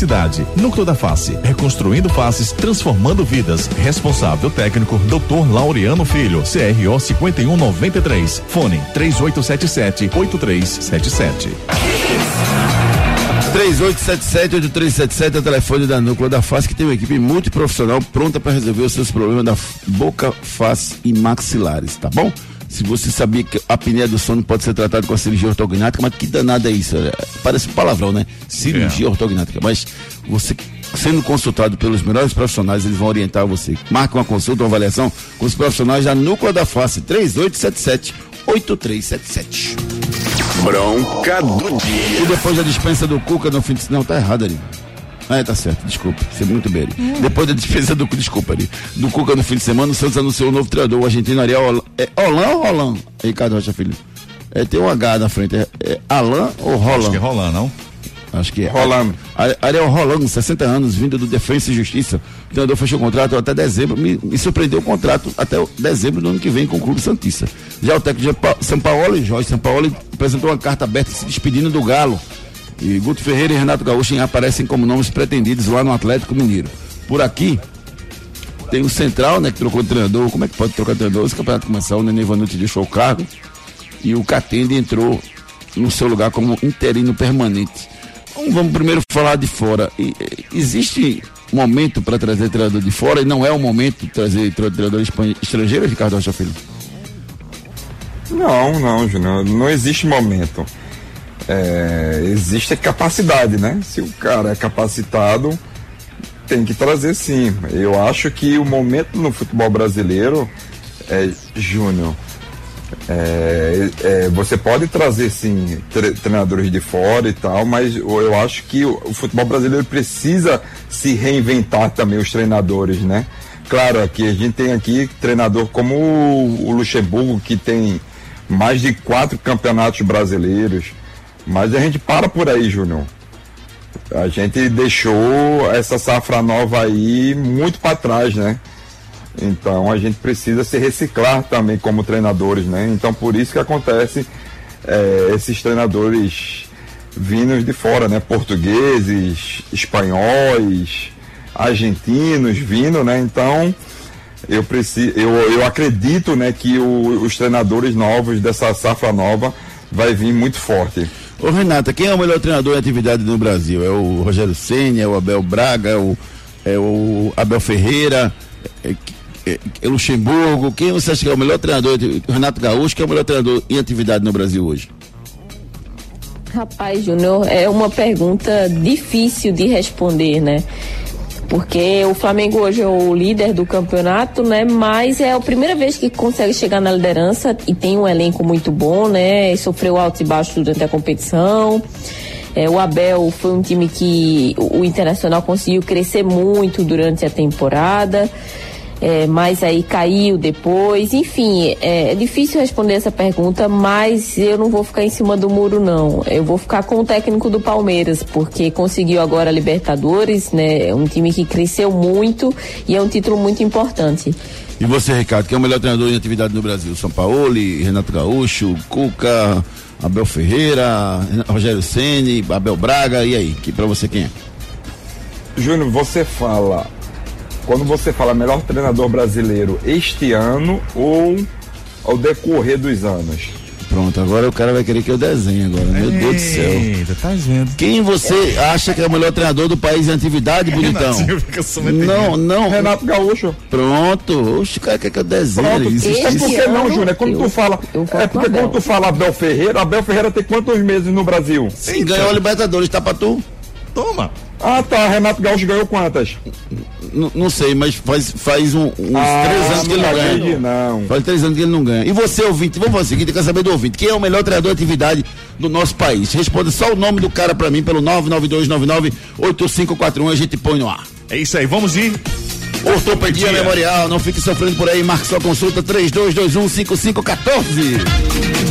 Núcleo da Face, reconstruindo faces, transformando vidas. Responsável técnico, Dr. Laureano Filho, CRO 5193. Fone 3877 8377. 3877-8377 é o telefone da Núcleo da Face, que tem uma equipe multiprofissional pronta para resolver os seus problemas da boca, face e maxilares, tá bom? Se você sabia que a apneia do sono pode ser tratada com a cirurgia ortognática, mas que danada é isso? É, parece um palavrão, né? Cirurgia ortognática. Mas você sendo consultado pelos melhores profissionais, eles vão orientar você. Marca uma consulta, uma avaliação com os profissionais da Núcleo da Face, 3877-8377. Bronca do dia. E depois da dispensa do Cuca no fim de semana. Não, tá errado ali. Ah, tá certo, desculpa. Você é muito bem. Ari. Depois da dispensa do desculpa ali. Do Cuca no fim de semana, o Santos anunciou o novo treinador, o argentino Ariel. É Holan ou Rolan? Ricardo Rocha Filho. É, tem um H na frente. É, é Alan ou Roland? Acho que é rolando, não? Acho que é. Rolando. Ariel Rolando, 60 anos, vindo do Defensa e Justiça. O treinador fechou o contrato até dezembro. Me, me surpreendeu o contrato até dezembro do ano que vem com o Clube Santista. Já o técnico de São Paulo e Jorge São Paulo apresentou uma carta aberta se despedindo do Galo. E Guto Ferreira e Renato Gaúcho aparecem como nomes pretendidos lá no Atlético Mineiro. Por aqui, Tem o Central, né, que trocou de treinador. Como é que pode trocar de treinador? Esse campeonato começou, o Nenê Vanucci deixou o cargo e o Catende entrou no seu lugar como interino permanente. Então, vamos primeiro falar de fora. E, existe momento para trazer treinador de fora e não é o momento de trazer treinador estrangeiro, Ricardo Rocha Filho? Não, não, Júnior. Não existe momento. É, existe capacidade, né? Se o cara é capacitado, tem que trazer sim. Eu acho que o momento no futebol brasileiro é Júnior. É, é, você pode trazer sim tre treinadores de fora e tal, mas eu acho que o, o, futebol brasileiro precisa se reinventar também os treinadores, né? Claro, aqui a gente tem aqui treinador como o, o Luxemburgo que tem mais de quatro campeonatos brasileiros, mas a gente para por aí, Júnior. A gente deixou essa safra nova aí muito para trás, né? Então a gente precisa se reciclar também como treinadores, né? Então por isso que acontece é, esses treinadores vindos de fora, né? Portugueses, espanhóis, argentinos vindo, né? Então eu preciso, eu, eu acredito, né, que o, os treinadores novos dessa safra nova vai vir muito forte. Ô Renata, quem é o melhor treinador em atividade no Brasil? É o Rogério Senna, é o Abel Braga, é o, é o Abel Ferreira? É, é, é Luxemburgo, quem você acha que é o melhor treinador? Renato Gaúcho, que é o melhor treinador em atividade no Brasil hoje? Rapaz, Júnior, é uma pergunta difícil de responder, né? Porque o Flamengo hoje é o líder do campeonato, né? Mas é a primeira vez que consegue chegar na liderança e tem um elenco muito bom, né? E sofreu altos e baixos durante a competição. É, o Abel foi um time que o Internacional conseguiu crescer muito durante a temporada é, mas aí caiu depois. Enfim, é, é, difícil responder essa pergunta, mas eu não vou ficar em cima do muro, não. Eu vou ficar com o técnico do Palmeiras, porque conseguiu agora a Libertadores, né? Um time que cresceu muito e é um título muito importante. E você, Ricardo, que é o melhor treinador em atividade no Brasil? São Paulo, Renato Gaúcho, Cuca, Abel Ferreira, Rogério Ceni, Abel Braga, e aí? Que para você quem é? Júnior, você fala quando você fala melhor treinador brasileiro este ano ou ao decorrer dos anos? Pronto, agora o cara vai querer que eu desenhe agora. Meu Eita, Deus do céu. Tá vendo. Quem você acha que é o melhor treinador do país em atividade, bonitão? Não, não. Renato Gaúcho. Pronto. Oxe, o cara quer que eu desenhe. Pronto. Isso. É porque não, Júnior? É quando eu, tu fala. É porque quando tu fala Abel Ferreira, Abel Ferreira tem quantos meses no Brasil? Sim, ganhou a Libertadores, tá pra tu? Toma. Ah, tá. Renato Gaúcho ganhou quantas? N não sei, mas faz, faz um, uns ah, três anos que ele não ganha. Não. Faz três anos que ele não ganha. E você, ouvinte, vamos fazer o seguinte, quer saber do ouvinte. Quem é o melhor treinador de atividade do nosso país? Responda só o nome do cara pra mim pelo 992998541 a gente põe no ar. É isso aí, vamos ir. Ortopedia Memorial, não fique sofrendo por aí, marque sua consulta 32215514.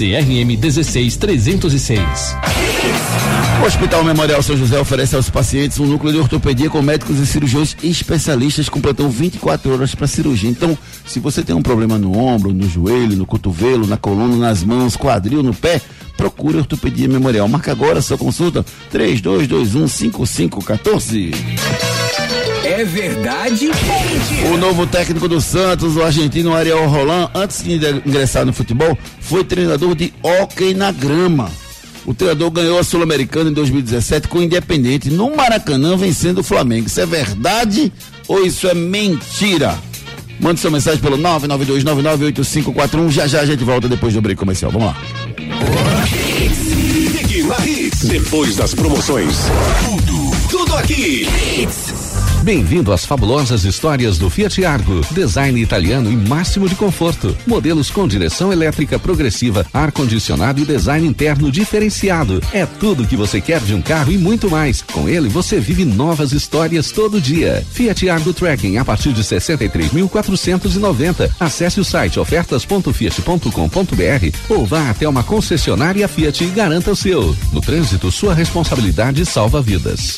CRM 16306. O Hospital Memorial São José oferece aos pacientes um núcleo de ortopedia com médicos e cirurgiões especialistas com plantão 24 horas para cirurgia. Então, se você tem um problema no ombro, no joelho, no cotovelo, na coluna, nas mãos, quadril, no pé, procure Ortopedia Memorial. Marca agora sua consulta 3221 5514. É verdade O novo técnico do Santos, o argentino Ariel Roland, antes de ingressar no futebol, foi treinador de hóquei na grama. O treinador ganhou a Sul-Americana em 2017 com o Independente no Maracanã, vencendo o Flamengo. Isso é verdade ou isso é mentira? Mande sua mensagem pelo 992998541. Já já a gente volta depois do break comercial. Vamos lá. Depois das promoções, tudo, tudo aqui. Bem-vindo às fabulosas histórias do Fiat Argo. Design italiano e máximo de conforto. Modelos com direção elétrica progressiva, ar-condicionado e design interno diferenciado. É tudo que você quer de um carro e muito mais. Com ele você vive novas histórias todo dia. Fiat Argo Tracking a partir de 63.490. Acesse o site ofertas.fiat.com.br ou vá até uma concessionária Fiat e garanta o seu. No trânsito, sua responsabilidade salva vidas.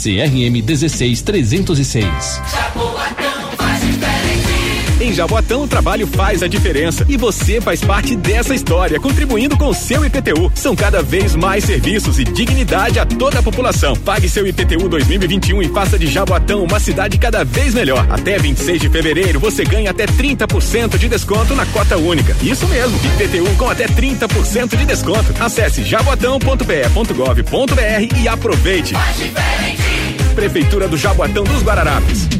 CRM 16306. Em Jaboatão, o trabalho faz a diferença e você faz parte dessa história, contribuindo com o seu IPTU. São cada vez mais serviços e dignidade a toda a população. Pague seu IPTU 2021 e faça de Jaboatão uma cidade cada vez melhor. Até 26 de fevereiro, você ganha até 30% de desconto na cota única. Isso mesmo, IPTU com até 30% de desconto. Acesse jaboatão.pe.gov.br e aproveite. Prefeitura do Jaboatão dos Guararapes.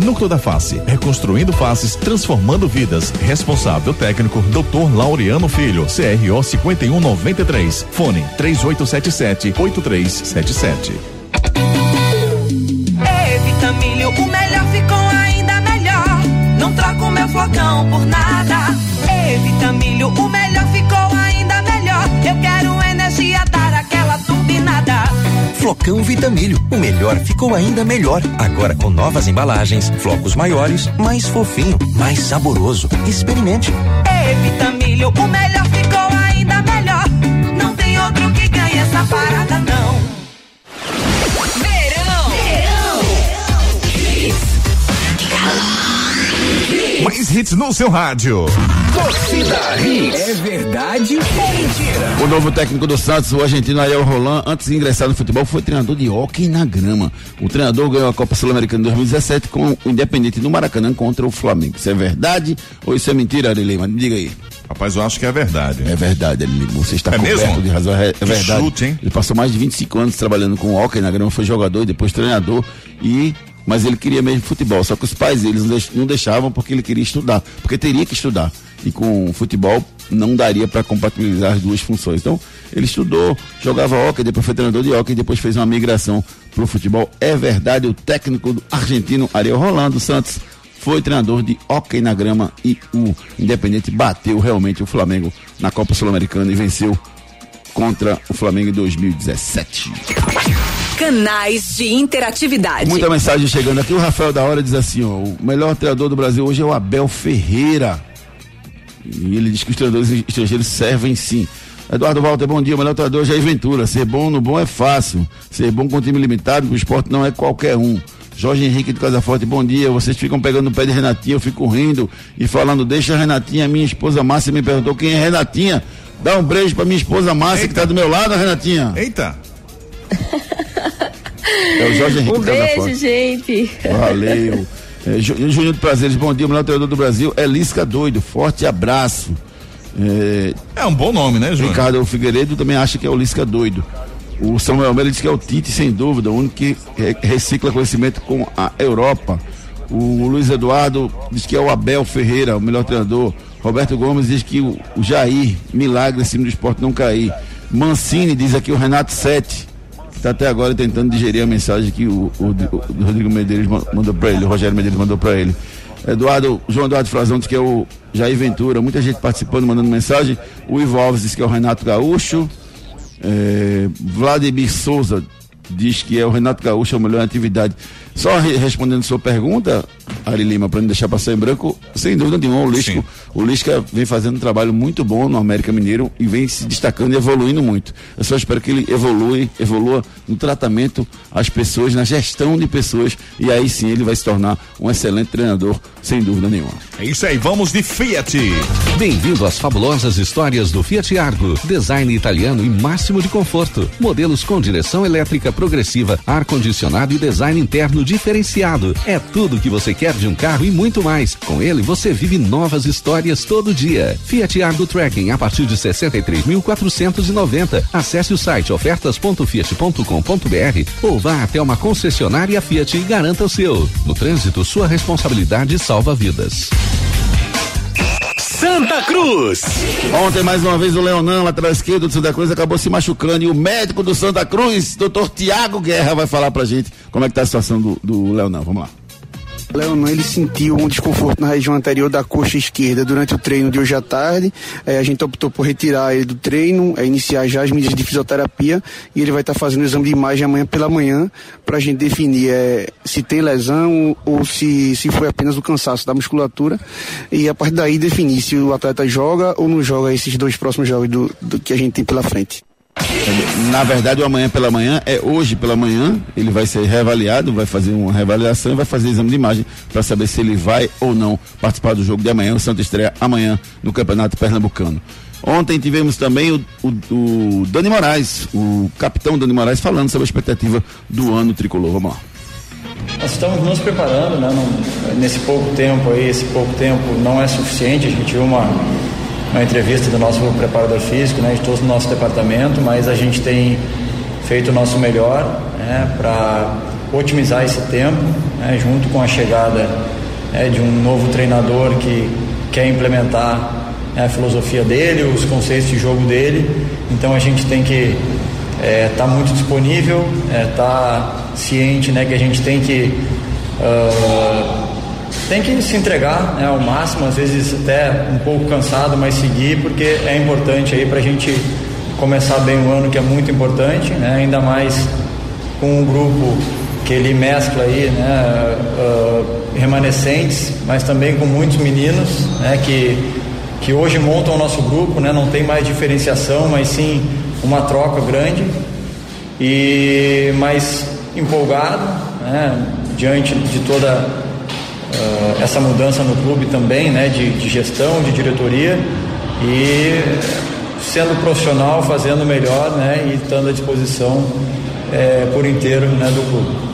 Núcleo da Face, reconstruindo faces, transformando vidas. Responsável técnico Dr. Laureano Filho, CRO 5193. Fone 3877 8377. Evitamilho, o melhor ficou ainda melhor. Não troco meu flocão por nada. Evitamilho, o melhor ficou ainda melhor. Eu quero Flocão Vitamilho, o melhor ficou ainda melhor. Agora com novas embalagens, flocos maiores, mais fofinho, mais saboroso. Experimente. Evitamilho, o melhor ficou ainda melhor. Não tem outro que ganhe essa parada, não. Mais hits no seu rádio. Torcida Hits. É verdade ou mentira? O novo técnico do Santos, o argentino Ariel Roland, antes de ingressar no futebol, foi treinador de hóquei na grama. O treinador ganhou a Copa Sul-Americana em 2017 com o Independente do Maracanã contra o Flamengo. Isso é verdade ou isso é mentira, Arilema? Me diga aí. Rapaz, eu acho que é verdade. É verdade, Arilema. Você está É coberto mesmo? de razão. É, é verdade. chute, hein? Ele passou mais de 25 anos trabalhando com hóquei na grama, foi jogador e depois treinador e mas ele queria mesmo futebol, só que os pais eles não deix- não deixavam porque ele queria estudar, porque teria que estudar. E com futebol não daria para compatibilizar as duas funções. Então, ele estudou, jogava hóquei, depois foi treinador de hóquei, depois fez uma migração para o futebol. É verdade, o técnico argentino Ariel Rolando Santos foi treinador de hóquei na grama e o Independente bateu realmente o Flamengo na Copa Sul-Americana e venceu contra o Flamengo em 2017. Canais de interatividade. Muita mensagem chegando aqui. O Rafael da Hora diz assim: ó, o melhor treinador do Brasil hoje é o Abel Ferreira. E ele diz que os treinadores estrangeiros servem sim. Eduardo Walter, bom dia. O melhor treinador hoje é Ventura. Ser bom no bom é fácil. Ser bom com time limitado, o esporte não é qualquer um. Jorge Henrique do Casa Forte, bom dia. Vocês ficam pegando o pé de Renatinha, eu fico rindo e falando, deixa a Renatinha. Minha esposa Márcia me perguntou quem é Renatinha. Dá um beijo pra minha esposa Márcia, que tá do meu lado, Renatinha. Eita! É o Jorge Henrique Um Casa beijo, gente. Valeu. É, Júnior de Prazeres, bom dia, o melhor treinador do Brasil é Lisca Doido, forte abraço. É, É um bom nome, né, Júnior? Ricardo Figueiredo também acha que é o Lisca Doido. O Samuel Almeida diz que é o Tite, sem dúvida, o único que re- recicla conhecimento com a Europa. O Luiz Eduardo diz que é o Abel Ferreira, o melhor treinador. Roberto Gomes diz que o, Jair, milagre esse time do esporte não cair. Mancini diz aqui o Renato Sete, está até agora tentando digerir a mensagem que o, o- o Rodrigo Medeiros ma- mandou para ele, o Rogério Medeiros mandou para ele. Eduardo, João Eduardo Frazão diz que é o Jair Ventura, muita gente participando, mandando mensagem. O Ivo Alves diz que é o Renato Gaúcho. É, Vladimir Souza diz que é o Renato Gaúcho é o melhor em atividade. Só re respondendo sua pergunta, Ari Lima, para não deixar passar em branco, sem dúvida nenhuma, o Lisca, o Lisca vem fazendo um trabalho muito bom no América Mineiro e vem se destacando e evoluindo muito. Eu só espero que ele evolui, evolua no tratamento às pessoas, na gestão de pessoas, e aí sim ele vai se tornar um excelente treinador, sem dúvida nenhuma. É isso aí, vamos de Fiat. Bem-vindo às fabulosas histórias do Fiat Argo. Design italiano e máximo de conforto. Modelos com direção elétrica progressiva, ar-condicionado e design interno diferenciado. É tudo que você quer de um carro e muito mais. Com ele você vive novas histórias todo dia. Fiat Argo Tracking a partir de 63.490. Acesse o site ofertas.fiat.com.br ou vá até uma concessionária Fiat e garanta o seu. No trânsito, sua responsabilidade salva vidas. Santa Cruz. Ontem, mais uma vez, o Leonan, lateral esquerdo do Santa Cruz, acabou se machucando. E o médico do Santa Cruz, doutor Tiago Guerra, vai falar pra gente como é que tá a situação do, do Leonan. Vamos lá. Leonan ele sentiu um desconforto na região anterior da coxa esquerda durante o treino de hoje à tarde. É, a gente optou por retirar ele do treino, é, iniciar já as medidas de fisioterapia e ele vai estar tá fazendo o exame de imagem amanhã pela manhã para a gente definir é, se tem lesão ou se, se foi apenas o cansaço da musculatura e a partir daí definir se o atleta joga ou não joga esses dois próximos jogos do, do que a gente tem pela frente. Na verdade, o amanhã pela manhã é hoje pela manhã. Ele vai ser reavaliado, vai fazer uma reavaliação e vai fazer exame de imagem para saber se ele vai ou não participar do jogo de amanhã. O Santa estreia amanhã no Campeonato Pernambucano. Ontem tivemos também o, o, o Dani Moraes, o capitão Dani Moraes, falando sobre a expectativa do ano tricolor. Vamos lá. Nós estamos nos preparando, né? nesse pouco tempo aí, esse pouco tempo não é suficiente. A gente viu uma uma entrevista do nosso preparador físico, né, de todo o nosso departamento, mas a gente tem feito o nosso melhor né, para otimizar esse tempo, né, junto com a chegada né, de um novo treinador que quer implementar né, a filosofia dele, os conceitos de jogo dele. Então a gente tem que estar é, tá muito disponível, estar é, tá ciente né, que a gente tem que uh, tem que se entregar né, ao máximo, às vezes até um pouco cansado, mas seguir, porque é importante aí para a gente começar bem o ano, que é muito importante, né, ainda mais com um grupo que ele mescla aí, né, uh, remanescentes, mas também com muitos meninos, né, que, que hoje montam o nosso grupo, né, não tem mais diferenciação, mas sim uma troca grande. E mais empolgado, né, diante de toda uh, essa mudança no clube também, né, de, de gestão, de diretoria e sendo profissional, fazendo melhor, né, e estando à disposição é, por inteiro, né, do clube.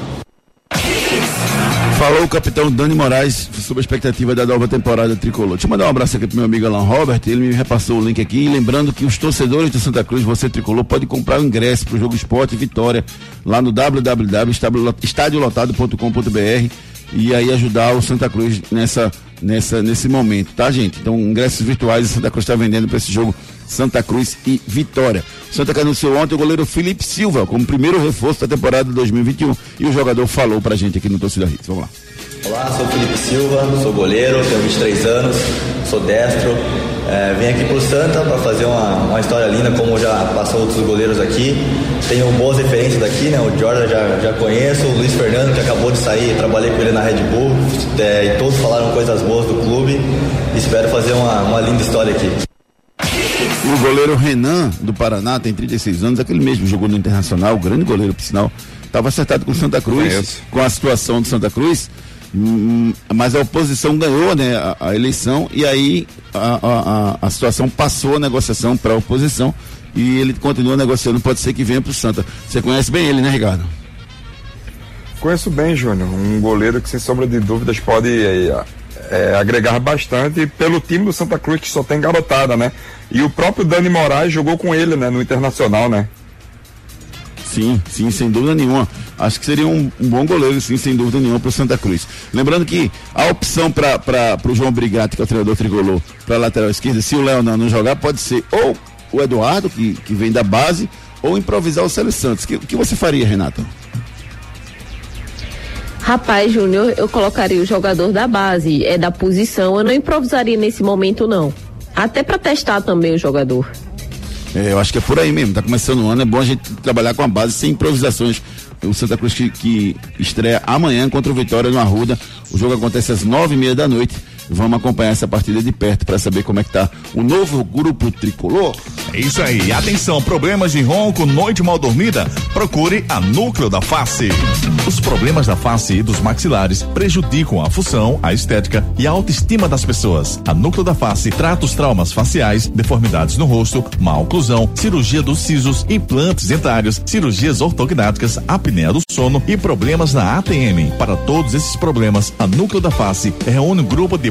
Falou o capitão Dani Moraes sobre a expectativa da nova temporada tricolor. Deixa eu mandar um abraço aqui pro meu amigo Alan Robert, ele me repassou o link aqui, lembrando que os torcedores de Santa Cruz, você tricolor, pode comprar o ingresso pro jogo Esporte Vitória lá no www.estadiolotado.com.br e aí ajudar o Santa Cruz nessa, nessa, nesse momento, tá, gente? Então, ingressos virtuais Santa Cruz está vendendo para esse jogo Santa Cruz e Vitória. Santa Cruz anunciou ontem o goleiro Felipe Silva como primeiro reforço da temporada de 2021 e o jogador falou pra gente aqui no Torcida Hits. Vamos lá. Olá, sou Felipe Silva, sou goleiro, tenho 23 anos, sou destro. É, vim aqui pro Santa para fazer uma, uma história linda, como já passou outros goleiros aqui. Tenho boas referências daqui, né? O Jordan já, já conheço, o Luiz Fernando, que acabou de sair, trabalhei com ele na Red Bull, é, e todos falaram coisas boas do clube. Espero fazer uma, uma linda história aqui. O goleiro Renan, do Paraná, tem 36 anos, aquele mesmo jogou no Internacional, grande goleiro, por sinal. Estava acertado com o Santa Cruz, com a situação do Santa Cruz. Hum, mas a oposição ganhou né, a, a eleição e aí a, a, a, situação passou a negociação para a oposição e ele continua negociando, pode ser que venha para o Santa. Você conhece bem ele, né, Ricardo? Conheço bem, Júnior. Um goleiro que, sem sombra de dúvidas, pode é, é, agregar bastante pelo time do Santa Cruz, que só tem garotada, né? E o próprio Dani Moraes jogou com ele, né, no Internacional, né? Sim, sim, sem dúvida nenhuma. Acho que seria um, um bom goleiro, sim, sem dúvida nenhuma, para o Santa Cruz. Lembrando que a opção para o João Brigatti, que é o treinador tricolor, para a lateral esquerda, se o Leonan não jogar, pode ser ou o Eduardo, que, que vem da base, ou improvisar o Célio Santos. O que, que você faria, Renato? Rapaz, Júnior, eu colocaria o jogador da base, é da posição. Eu não improvisaria nesse momento, não. Até para testar também o jogador. É, eu acho que é por aí mesmo. Tá começando o ano, é bom a gente trabalhar com a base sem improvisações o Santa Cruz que, que estreia amanhã contra o Vitória no Arruda. O jogo acontece às nove e meia da noite. Vamos acompanhar essa partida de perto para saber como é que tá o novo grupo tricolor. É isso aí. Atenção, problemas de ronco, noite mal dormida? Procure a Núcleo da Face. Os problemas da face e dos maxilares prejudicam a função, a estética e a autoestima das pessoas. A Núcleo da Face trata os traumas faciais, deformidades no rosto, má oclusão, cirurgia dos sisos, implantes dentários, cirurgias ortognáticas, apneia do sono e problemas na ATM. Para todos esses problemas, a Núcleo da Face reúne um grupo de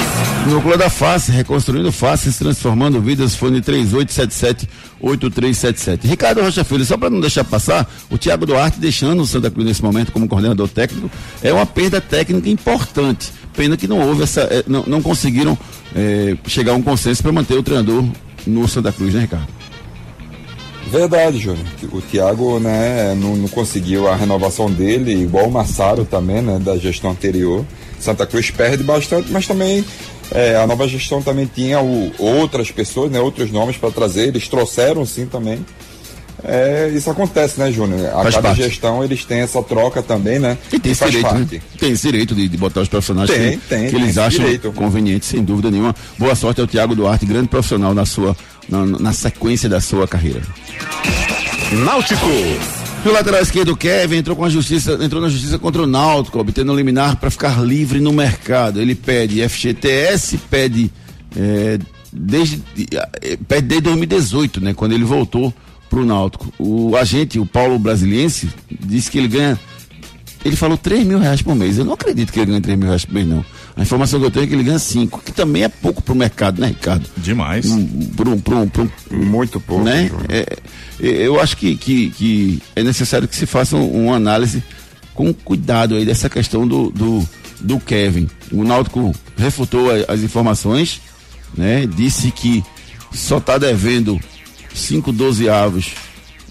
Núcleo da Face, reconstruindo faces, transformando vidas, fone 3877 8377. Ricardo Rocha Filho, só para não deixar passar, o Thiago Duarte deixando o Santa Cruz nesse momento como coordenador técnico, é uma perda técnica importante. Pena que não houve essa, eh, não, não conseguiram eh, chegar a um consenso para manter o treinador no Santa Cruz, né, Ricardo? Verdade, Júnior. O Thiago, né, não, não, conseguiu a renovação dele, igual o Massaro também, né, da gestão anterior. Santa Cruz perde bastante, mas também é, a nova gestão também tinha o, outras pessoas, né, outros nomes para trazer. Eles trouxeram sim também. É, isso acontece, né, Júnior? A faz cada parte. gestão eles têm essa troca também, né? E tem esse direito, né? Tem esse direito de, de, botar os profissionais tem, que, tem, que eles acham direito. conveniente, sem dúvida nenhuma. Boa sorte ao Tiago Duarte, grande profissional na sua na, na sequência da sua carreira. Náutico. E o lateral esquerdo Kevin entrou com a justiça, entrou na justiça contra o Náutico, obtendo liminar para ficar livre no mercado. Ele pede FGTS, pede é, desde é, pede desde 2018, né, quando ele voltou para o Náutico. O agente, o Paulo Brasiliense, disse que ele ganha ele falou 3 mil reais por mês. Eu não acredito que ele ganhe 3 mil reais por mês, não. A informação que eu tenho é que ele ganha 5, que também é pouco para o mercado, né, Ricardo? Demais. Um, um, um, Muito pouco. Né? É, eu acho que, que, que, é necessário que se faça uma análise com cuidado aí dessa questão do, do, do Kevin. O Náutico refutou as informações, né? Disse que só está devendo 5 12 avos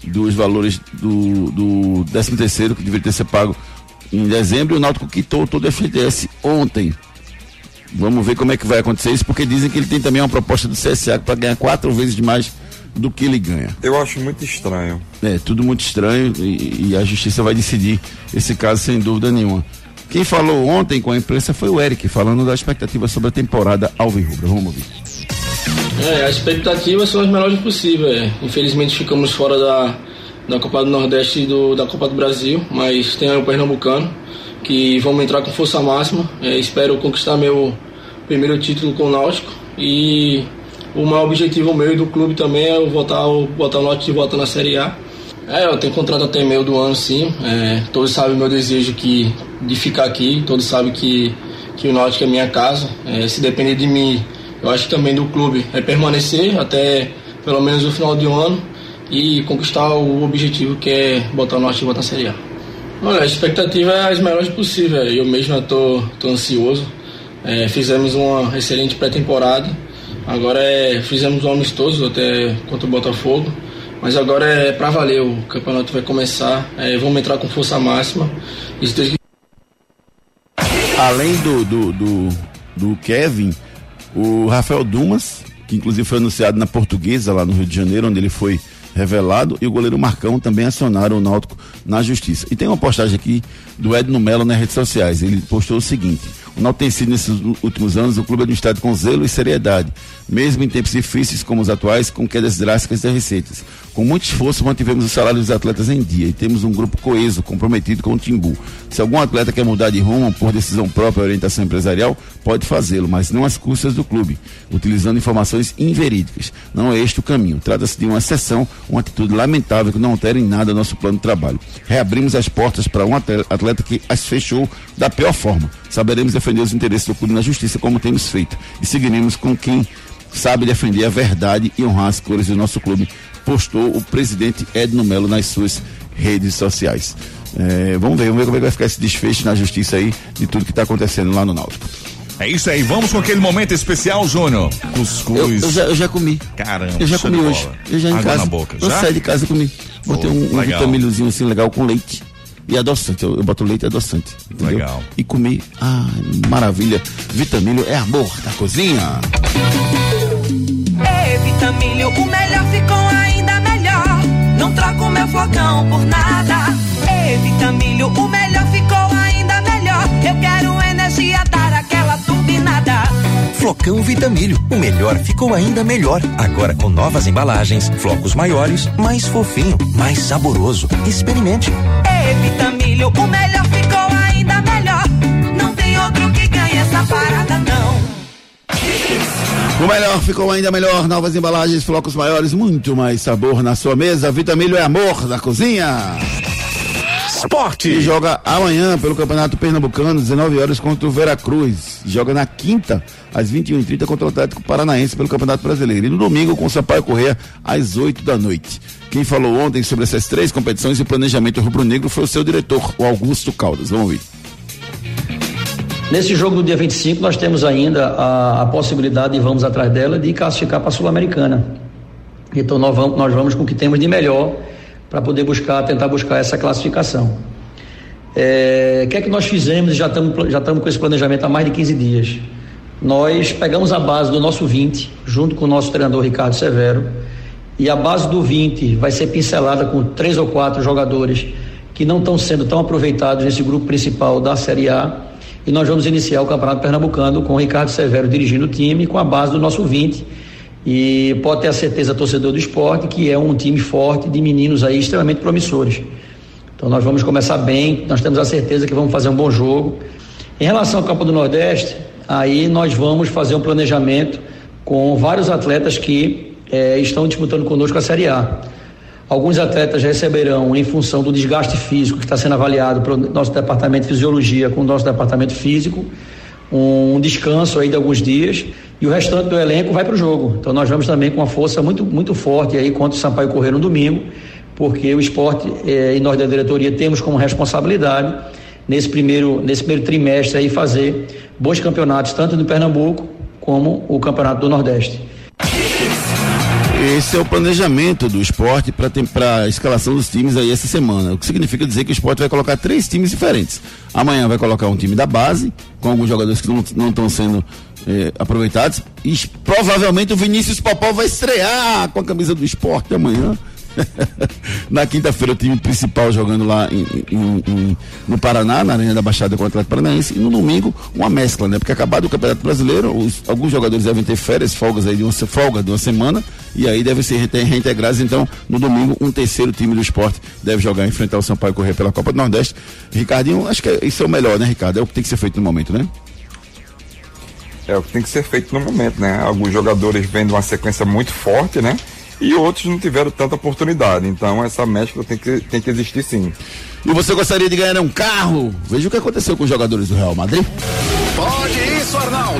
dos valores do, do 13 terceiro que deveria ter sido pago em dezembro, o Náutico quitou todo o FGTS ontem. Vamos ver como é que vai acontecer isso, porque dizem que ele tem também uma proposta do CSA para ganhar quatro vezes mais do que ele ganha. Eu acho muito estranho. É, tudo muito estranho e, e a justiça vai decidir esse caso sem dúvida nenhuma. Quem falou ontem com a imprensa foi o Eric, falando da expectativa sobre a temporada Alvirrubra. Vamos ouvir. É, as expectativas são as melhores possíveis. É. Infelizmente ficamos fora da, da Copa do Nordeste e do, da Copa do Brasil, mas tem o Pernambucano, que vamos entrar com força máxima. É, espero conquistar meu primeiro título com o Náutico e o maior objetivo meu e do clube também é botar o, botar o Náutico de volta na Série A. É, eu tenho contrato até meio do ano sim. É, todos sabem meu desejo que, de ficar aqui, todos sabem que, que o Náutico é minha casa. É, se depender de mim, eu acho que também do clube é permanecer até pelo menos o final do ano e conquistar o objetivo que é botar o Norte e botar a Série A. Olha, a expectativa é as melhores possíveis. Eu mesmo estou ansioso. É, fizemos uma excelente pré-temporada. Agora é, fizemos um amistoso até contra o Botafogo. Mas agora é para valer. O campeonato vai começar. É, vamos entrar com força máxima. Além do, do, do, do Kevin, o Rafael Dumas, que inclusive foi anunciado na Portuguesa, lá no Rio de Janeiro, onde ele foi revelado, e o goleiro Marcão também acionaram o Náutico na justiça. E tem uma postagem aqui do Edno Melo nas redes sociais. Ele postou o seguinte: o Náutico tem sido nesses últimos anos o clube administrado com zelo e seriedade, mesmo em tempos difíceis como os atuais, com quedas drásticas das receitas. Com muito esforço, mantivemos o salário dos atletas em dia e temos um grupo coeso, comprometido com o Timbu. Se algum atleta quer mudar de rumo por decisão própria e orientação empresarial, pode fazê-lo, mas não às custas do clube, utilizando informações inverídicas. Não é este o caminho. Trata-se de uma exceção, uma atitude lamentável que não altera em nada nosso plano de trabalho. Reabrimos as portas para um atleta que as fechou da pior forma. Saberemos defender os interesses do clube na justiça, como temos feito, e seguiremos com quem sabe defender a verdade e honrar as cores do nosso clube postou o presidente Edno Melo nas suas redes sociais. É, vamos ver, vamos ver como é que vai ficar esse desfecho na justiça aí de tudo que está acontecendo lá no Náutico. É isso aí, vamos com aquele momento especial, Júnior. Cuscuz. Eu, eu já, eu já comi. Caramba, Eu já comi hoje. Eu já em Água casa. na boca. Eu Já? saí de casa e comi. Botei Pô, um, um vitamilhozinho assim legal com leite. E adoçante. Eu, eu boto leite e adoçante. entendeu? Legal. E comi. Ah, maravilha. Vitamilho é amor da cozinha. Ei, Vitamilho, o melhor ficou. Não troco meu flocão por nada. Ei, Vitamilho, o melhor ficou ainda melhor. Eu quero energia, dar aquela turbinada. Flocão Vitamilho, o melhor ficou ainda melhor. Agora com novas embalagens, flocos maiores, mais fofinho, mais saboroso. Experimente. Ei, Vitamilho, o melhor ficou ainda melhor. Não tem outro que ganhe essa parada, não. O melhor ficou ainda melhor. Novas embalagens, flocos maiores, muito mais sabor na sua mesa. Vitamilho é amor da cozinha. Esporte. E joga amanhã pelo Campeonato Pernambucano, 19 horas contra o Veracruz. Joga na quinta, às 21h30, contra o Atlético Paranaense pelo Campeonato Brasileiro. E no domingo com o Sampaio Correia, às 8 da noite. Quem falou ontem sobre essas três competições e planejamento rubro-negro foi o seu diretor, o Augusto Caldas. Vamos ouvir. Nesse jogo do dia 25, nós temos ainda a, a possibilidade, e vamos atrás dela, de classificar para a Sul-Americana. Então nós vamos, nós vamos com o que temos de melhor para poder buscar, tentar buscar essa classificação. É, O que é que nós fizemos já estamos já estamos com esse planejamento há mais de 15 dias? Nós pegamos a base do nosso 20, junto com o nosso treinador Ricardo Severo, e a base do 20 vai ser pincelada com três ou quatro jogadores que não estão sendo tão aproveitados nesse grupo principal da Série A. E nós vamos iniciar o Campeonato Pernambucano com o Ricardo Severo dirigindo o time com a base do nosso 20. E pode ter a certeza, torcedor do esporte, que é um time forte de meninos aí extremamente promissores. Então nós vamos começar bem, nós temos a certeza que vamos fazer um bom jogo. Em relação ao Copa do Nordeste, aí nós vamos fazer um planejamento com vários atletas que eh, estão disputando conosco a Série A. Alguns atletas receberão, em função do desgaste físico que está sendo avaliado pelo nosso departamento de fisiologia com o nosso departamento físico, um descanso aí de alguns dias e o restante do elenco vai para o jogo. Então nós vamos também com uma força muito, muito forte aí contra o Sampaio Correr no domingo, porque o esporte eh, e nós da diretoria temos como responsabilidade nesse primeiro, nesse primeiro trimestre aí fazer bons campeonatos, tanto no Pernambuco como o Campeonato do Nordeste. Esse é o planejamento do esporte para a escalação dos times aí essa semana. O que significa dizer que o esporte vai colocar três times diferentes. Amanhã vai colocar um time da base, com alguns jogadores que não estão sendo eh, aproveitados. E provavelmente o Vinícius Popó vai estrear com a camisa do esporte amanhã. Na quinta-feira o time principal jogando lá em- em- em- no Paraná, na Arena da Baixada com o Atlético Paranaense, e no domingo uma mescla, né? Porque acabado o Campeonato Brasileiro, os- alguns jogadores devem ter férias, folgas aí de uma, folga de uma semana, e aí devem ser reintegrados, então no domingo um terceiro time do esporte deve jogar, enfrentar o Sampaio Correr pela Copa do Nordeste. Ricardinho, acho que é- isso é o melhor, né, Ricardo? É o que tem que ser feito no momento, né? É o que tem que ser feito no momento, né? Alguns jogadores vêm de uma sequência muito forte, né? E outros não tiveram tanta oportunidade. Então essa mescla tem que, tem que existir sim. E você gostaria de ganhar um carro? Veja o que aconteceu com os jogadores do Real Madrid.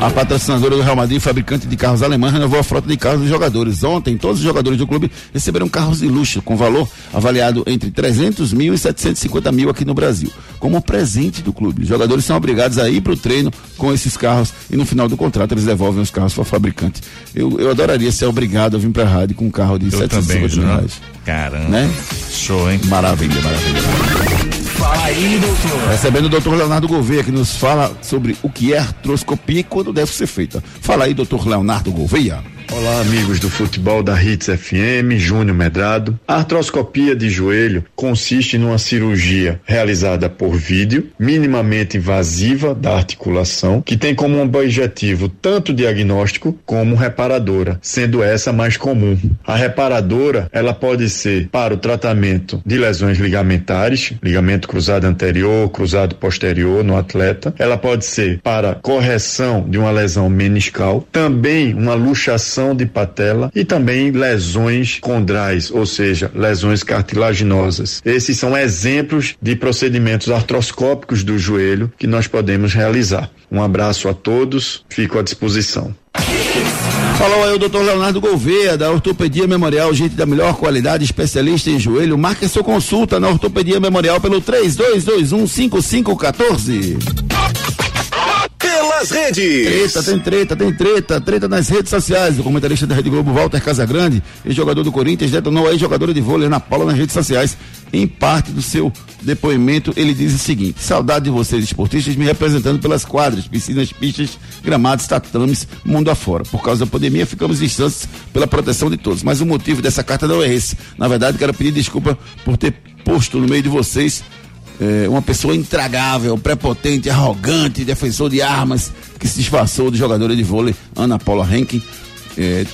A patrocinadora do Real Madrid, fabricante de carros alemã, renovou a frota de carros dos jogadores. Ontem, todos os jogadores do clube receberam carros de luxo, com valor avaliado entre 300 mil e 750 mil aqui no Brasil, como presente do clube. Os jogadores são obrigados a ir para o treino com esses carros e no final do contrato eles devolvem os carros para o fabricante. Eu, eu adoraria ser obrigado a vir para a rádio com um carro de Eu 750 também, mil reais. Caramba. Né? Show, hein? Maravilha, maravilha. Fala aí, doutor. Recebendo o doutor Leonardo Gouveia, que nos fala sobre o que é artroscopia e quando deve ser feita. Fala aí, doutor Leonardo Gouveia. Olá, amigos do futebol da Hits FM, Júnior Medrado. A artroscopia de joelho consiste numa cirurgia realizada por vídeo, minimamente invasiva da articulação, que tem como objetivo tanto diagnóstico como reparadora, sendo essa mais comum. A reparadora, ela pode ser para o tratamento de lesões ligamentares, ligamento cruzado anterior, cruzado posterior no atleta. Ela pode ser para correção de uma lesão meniscal, também uma luxação de patela e também lesões condrais, ou seja, lesões cartilaginosas. Esses são exemplos de procedimentos artroscópicos do joelho que nós podemos realizar. Um abraço a todos, fico à disposição. Falou aí o doutor Leonardo Gouveia, da Ortopedia Memorial, gente da melhor qualidade, especialista em joelho. Marque sua consulta na Ortopedia Memorial pelo 32215514. Nas redes. Treta, tem treta, tem treta, treta nas redes sociais. O comentarista da Rede Globo, Walter Casagrande, ex-jogador do Corinthians, detonou a ex-jogadora de vôlei Ana Paula nas redes sociais. Em parte do seu depoimento, ele diz o seguinte: saudade de vocês, esportistas, me representando pelas quadras, piscinas, pistas, gramados, tatames, mundo afora. Por causa da pandemia, ficamos distantes pela proteção de todos. Mas o motivo dessa carta não é esse. Na verdade, quero pedir desculpa por ter posto no meio de vocês é, uma pessoa intragável, prepotente, arrogante, defensor de armas, que se disfarçou de jogadora de vôlei, Ana Paula Henke. É,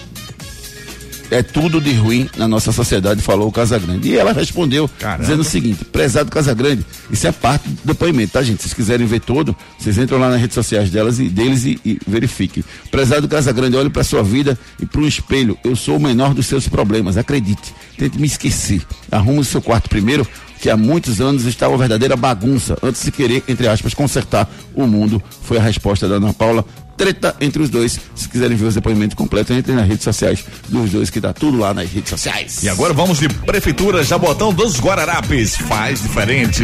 é tudo de ruim na nossa sociedade, falou o Casagrande. E ela respondeu Caramba. dizendo o seguinte: prezado Casagrande, isso é parte do depoimento, tá, gente? Se vocês quiserem ver todo, vocês entram lá nas redes sociais delas e deles e, e verifiquem. Prezado Casagrande, olhe para sua vida e para um espelho. Eu sou o menor dos seus problemas, acredite. Tente me esquecer. Arrume o seu quarto primeiro, que há muitos anos estava uma verdadeira bagunça, antes de querer, entre aspas, consertar o mundo. Foi a resposta da Ana Paula. Treta entre os dois. Se quiserem ver os depoimentos completos, entrem nas redes sociais dos dois, que tá tudo lá nas redes sociais. E agora vamos de Prefeitura Jabotão dos Guararapes. Faz diferente.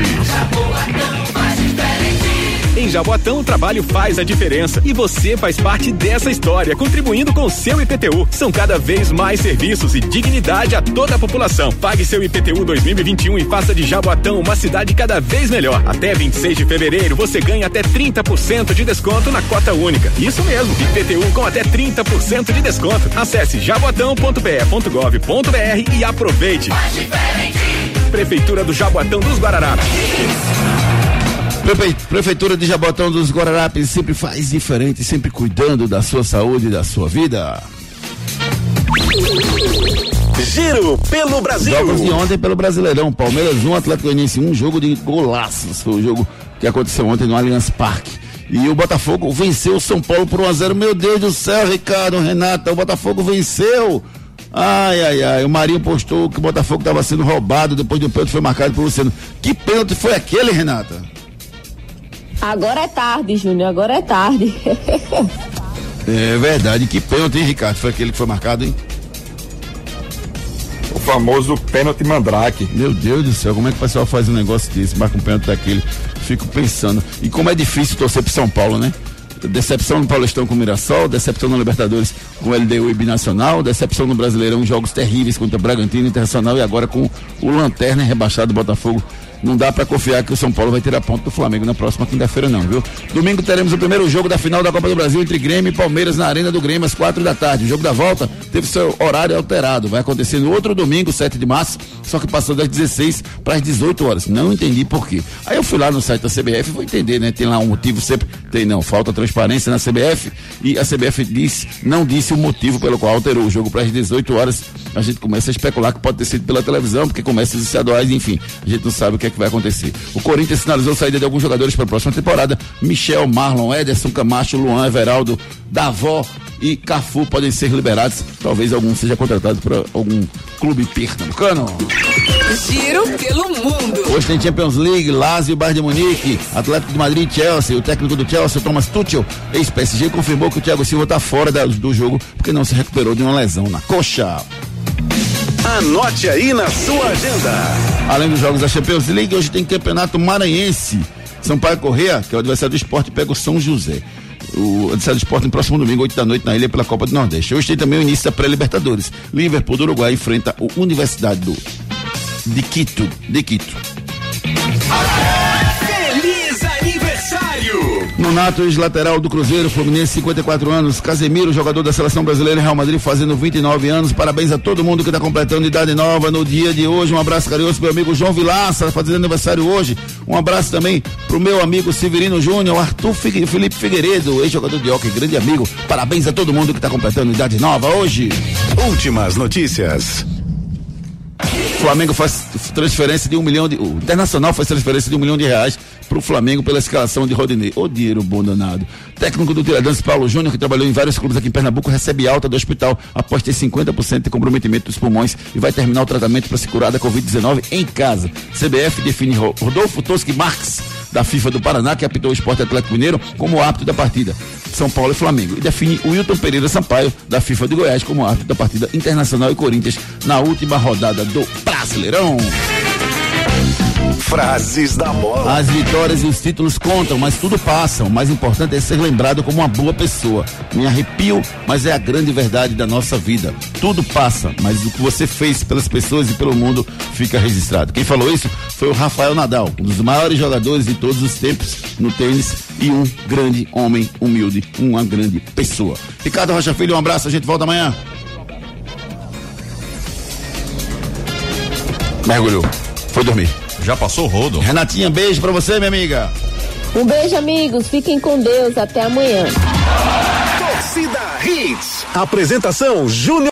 Em Jaboatão, o trabalho faz a diferença e você faz parte dessa história, contribuindo com o seu IPTU. São cada vez mais serviços e dignidade a toda a população. Pague seu IPTU 2021 e faça de Jaboatão uma cidade cada vez melhor. Até 26 de fevereiro, você ganha até 30% de desconto na cota única. Isso mesmo, IPTU com até 30% de desconto. Acesse jaboatão.pe.gov.br e aproveite. Prefeitura do Jaboatão dos Guararapes. Prefe- Prefeitura de Jabotão dos Guararapes sempre faz diferente, sempre cuidando da sua saúde e da sua vida. Giro pelo Brasil. Jogos de ontem pelo Brasileirão. Palmeiras 1, Atlético Goianiense 1, jogo de golaços. Foi o jogo que aconteceu ontem no Allianz Parque. E o Botafogo venceu o São Paulo por 1 a 0 Meu Deus do céu, Ricardo, Renata, o Botafogo venceu. Ai, ai, ai. O Marinho postou que o Botafogo estava sendo roubado depois do pênalti foi marcado por Luciano. Que pênalti foi aquele, Renata? Agora é tarde, Júnior, agora é tarde. É verdade. Que pênalti, hein, Ricardo? Foi aquele que foi marcado, hein? O famoso pênalti mandrake. Meu Deus do céu, como é que o pessoal faz um negócio desse, marca um pênalti daquele? Fico pensando. E como é difícil torcer pro São Paulo, né? Decepção no Paulistão com o Mirassol, decepção no Libertadores com o LDU e Binacional, decepção no Brasileirão, jogos terríveis contra o Bragantino Internacional e agora com o Lanterna rebaixado do Botafogo. Não dá pra confiar que o São Paulo vai ter a ponta do Flamengo na próxima quinta-feira, não, viu? Domingo teremos o primeiro jogo da final da Copa do Brasil entre Grêmio e Palmeiras na Arena do Grêmio às quatro da tarde. O jogo da volta teve seu horário alterado. Vai acontecer no outro domingo, 7 de março, só que passou das 16 para as 18 horas. Não entendi por quê. Aí eu fui lá no site da CBF vou entender, né? Tem lá um motivo sempre. Tem não, falta transparência na CBF e a CBF disse, não disse o motivo pelo qual alterou o jogo para as 18 horas. A gente começa a especular que pode ter sido pela televisão, porque começa os estaduais, enfim. A gente não sabe o que é que vai acontecer. O Corinthians sinalizou saída de alguns jogadores para a próxima temporada. Michel, Marlon, Ederson, Camacho, Luan, Everaldo, Davó e Cafu podem ser liberados. Talvez algum seja contratado para algum clube pernambucano. Giro pelo mundo. Hoje tem Champions League, Lazio, Bayern de Munique, Atlético de Madrid Chelsea. O técnico do Chelsea, Thomas Tuchel, ex-PSG, confirmou que o Thiago Silva está fora da- do jogo porque não se recuperou de uma lesão na coxa. Anote aí na sua agenda. Além dos jogos da Champions League, hoje tem Campeonato Maranhense. Sampaio Correia, que é o adversário do esporte, pega o São José. O adversário do esporte no próximo domingo, 8 da noite, na ilha pela Copa do Nordeste. Hoje tem também o início da pré-Libertadores. Liverpool do Uruguai enfrenta o Universidade do de Quito. De Quito. Feliz aniversário. Nonato, ex-lateral do Cruzeiro, Fluminense, 54 anos. Casemiro, jogador da seleção brasileira Real Madrid, fazendo 29 anos. Parabéns a todo mundo que está completando idade nova no dia de hoje. Um abraço carinhoso pro meu amigo João Vilaça, fazendo aniversário hoje. Um abraço também pro meu amigo Severino Júnior, Arthur Felipe Figueiredo, ex-jogador de hockey, grande amigo. Parabéns a todo mundo que está completando idade nova hoje. Últimas notícias. Flamengo faz transferência de um milhão de. O Internacional faz transferência de um milhão de reais para o Flamengo pela escalação de Rodinei. Ô dinheiro bom danado. Técnico do Tiradentes, Paulo Júnior, que trabalhou em vários clubes aqui em Pernambuco, recebe alta do hospital após ter 50% de comprometimento dos pulmões e vai terminar o tratamento para se curar da Covid-19 em casa. CBF define Ro- Rodolfo Toschi Marques, da FIFA do Paraná, que apitou o Esporte Atlético Mineiro, como árbitro da partida. São Paulo e Flamengo. E define o Wilton Pereira Sampaio, da FIFA de Goiás, como árbitro da partida Internacional e Corinthians na última rodada do Brasileirão. Frases da bola. As vitórias e os títulos contam, mas tudo passa. O mais importante é ser lembrado como uma boa pessoa. Me arrepio, mas é a grande verdade da nossa vida. Tudo passa, mas o que você fez pelas pessoas e pelo mundo fica registrado. Quem falou isso foi o Rafael Nadal, um dos maiores jogadores de todos os tempos no tênis e um grande homem humilde, uma grande pessoa. Ricardo Rocha Filho, um abraço, a gente volta amanhã. Mergulhou. Foi dormir. Já passou o rodo. Renatinha, beijo pra você, minha amiga. Um beijo, amigos. Fiquem com Deus. Até amanhã. Torcida Hits. Apresentação Júnior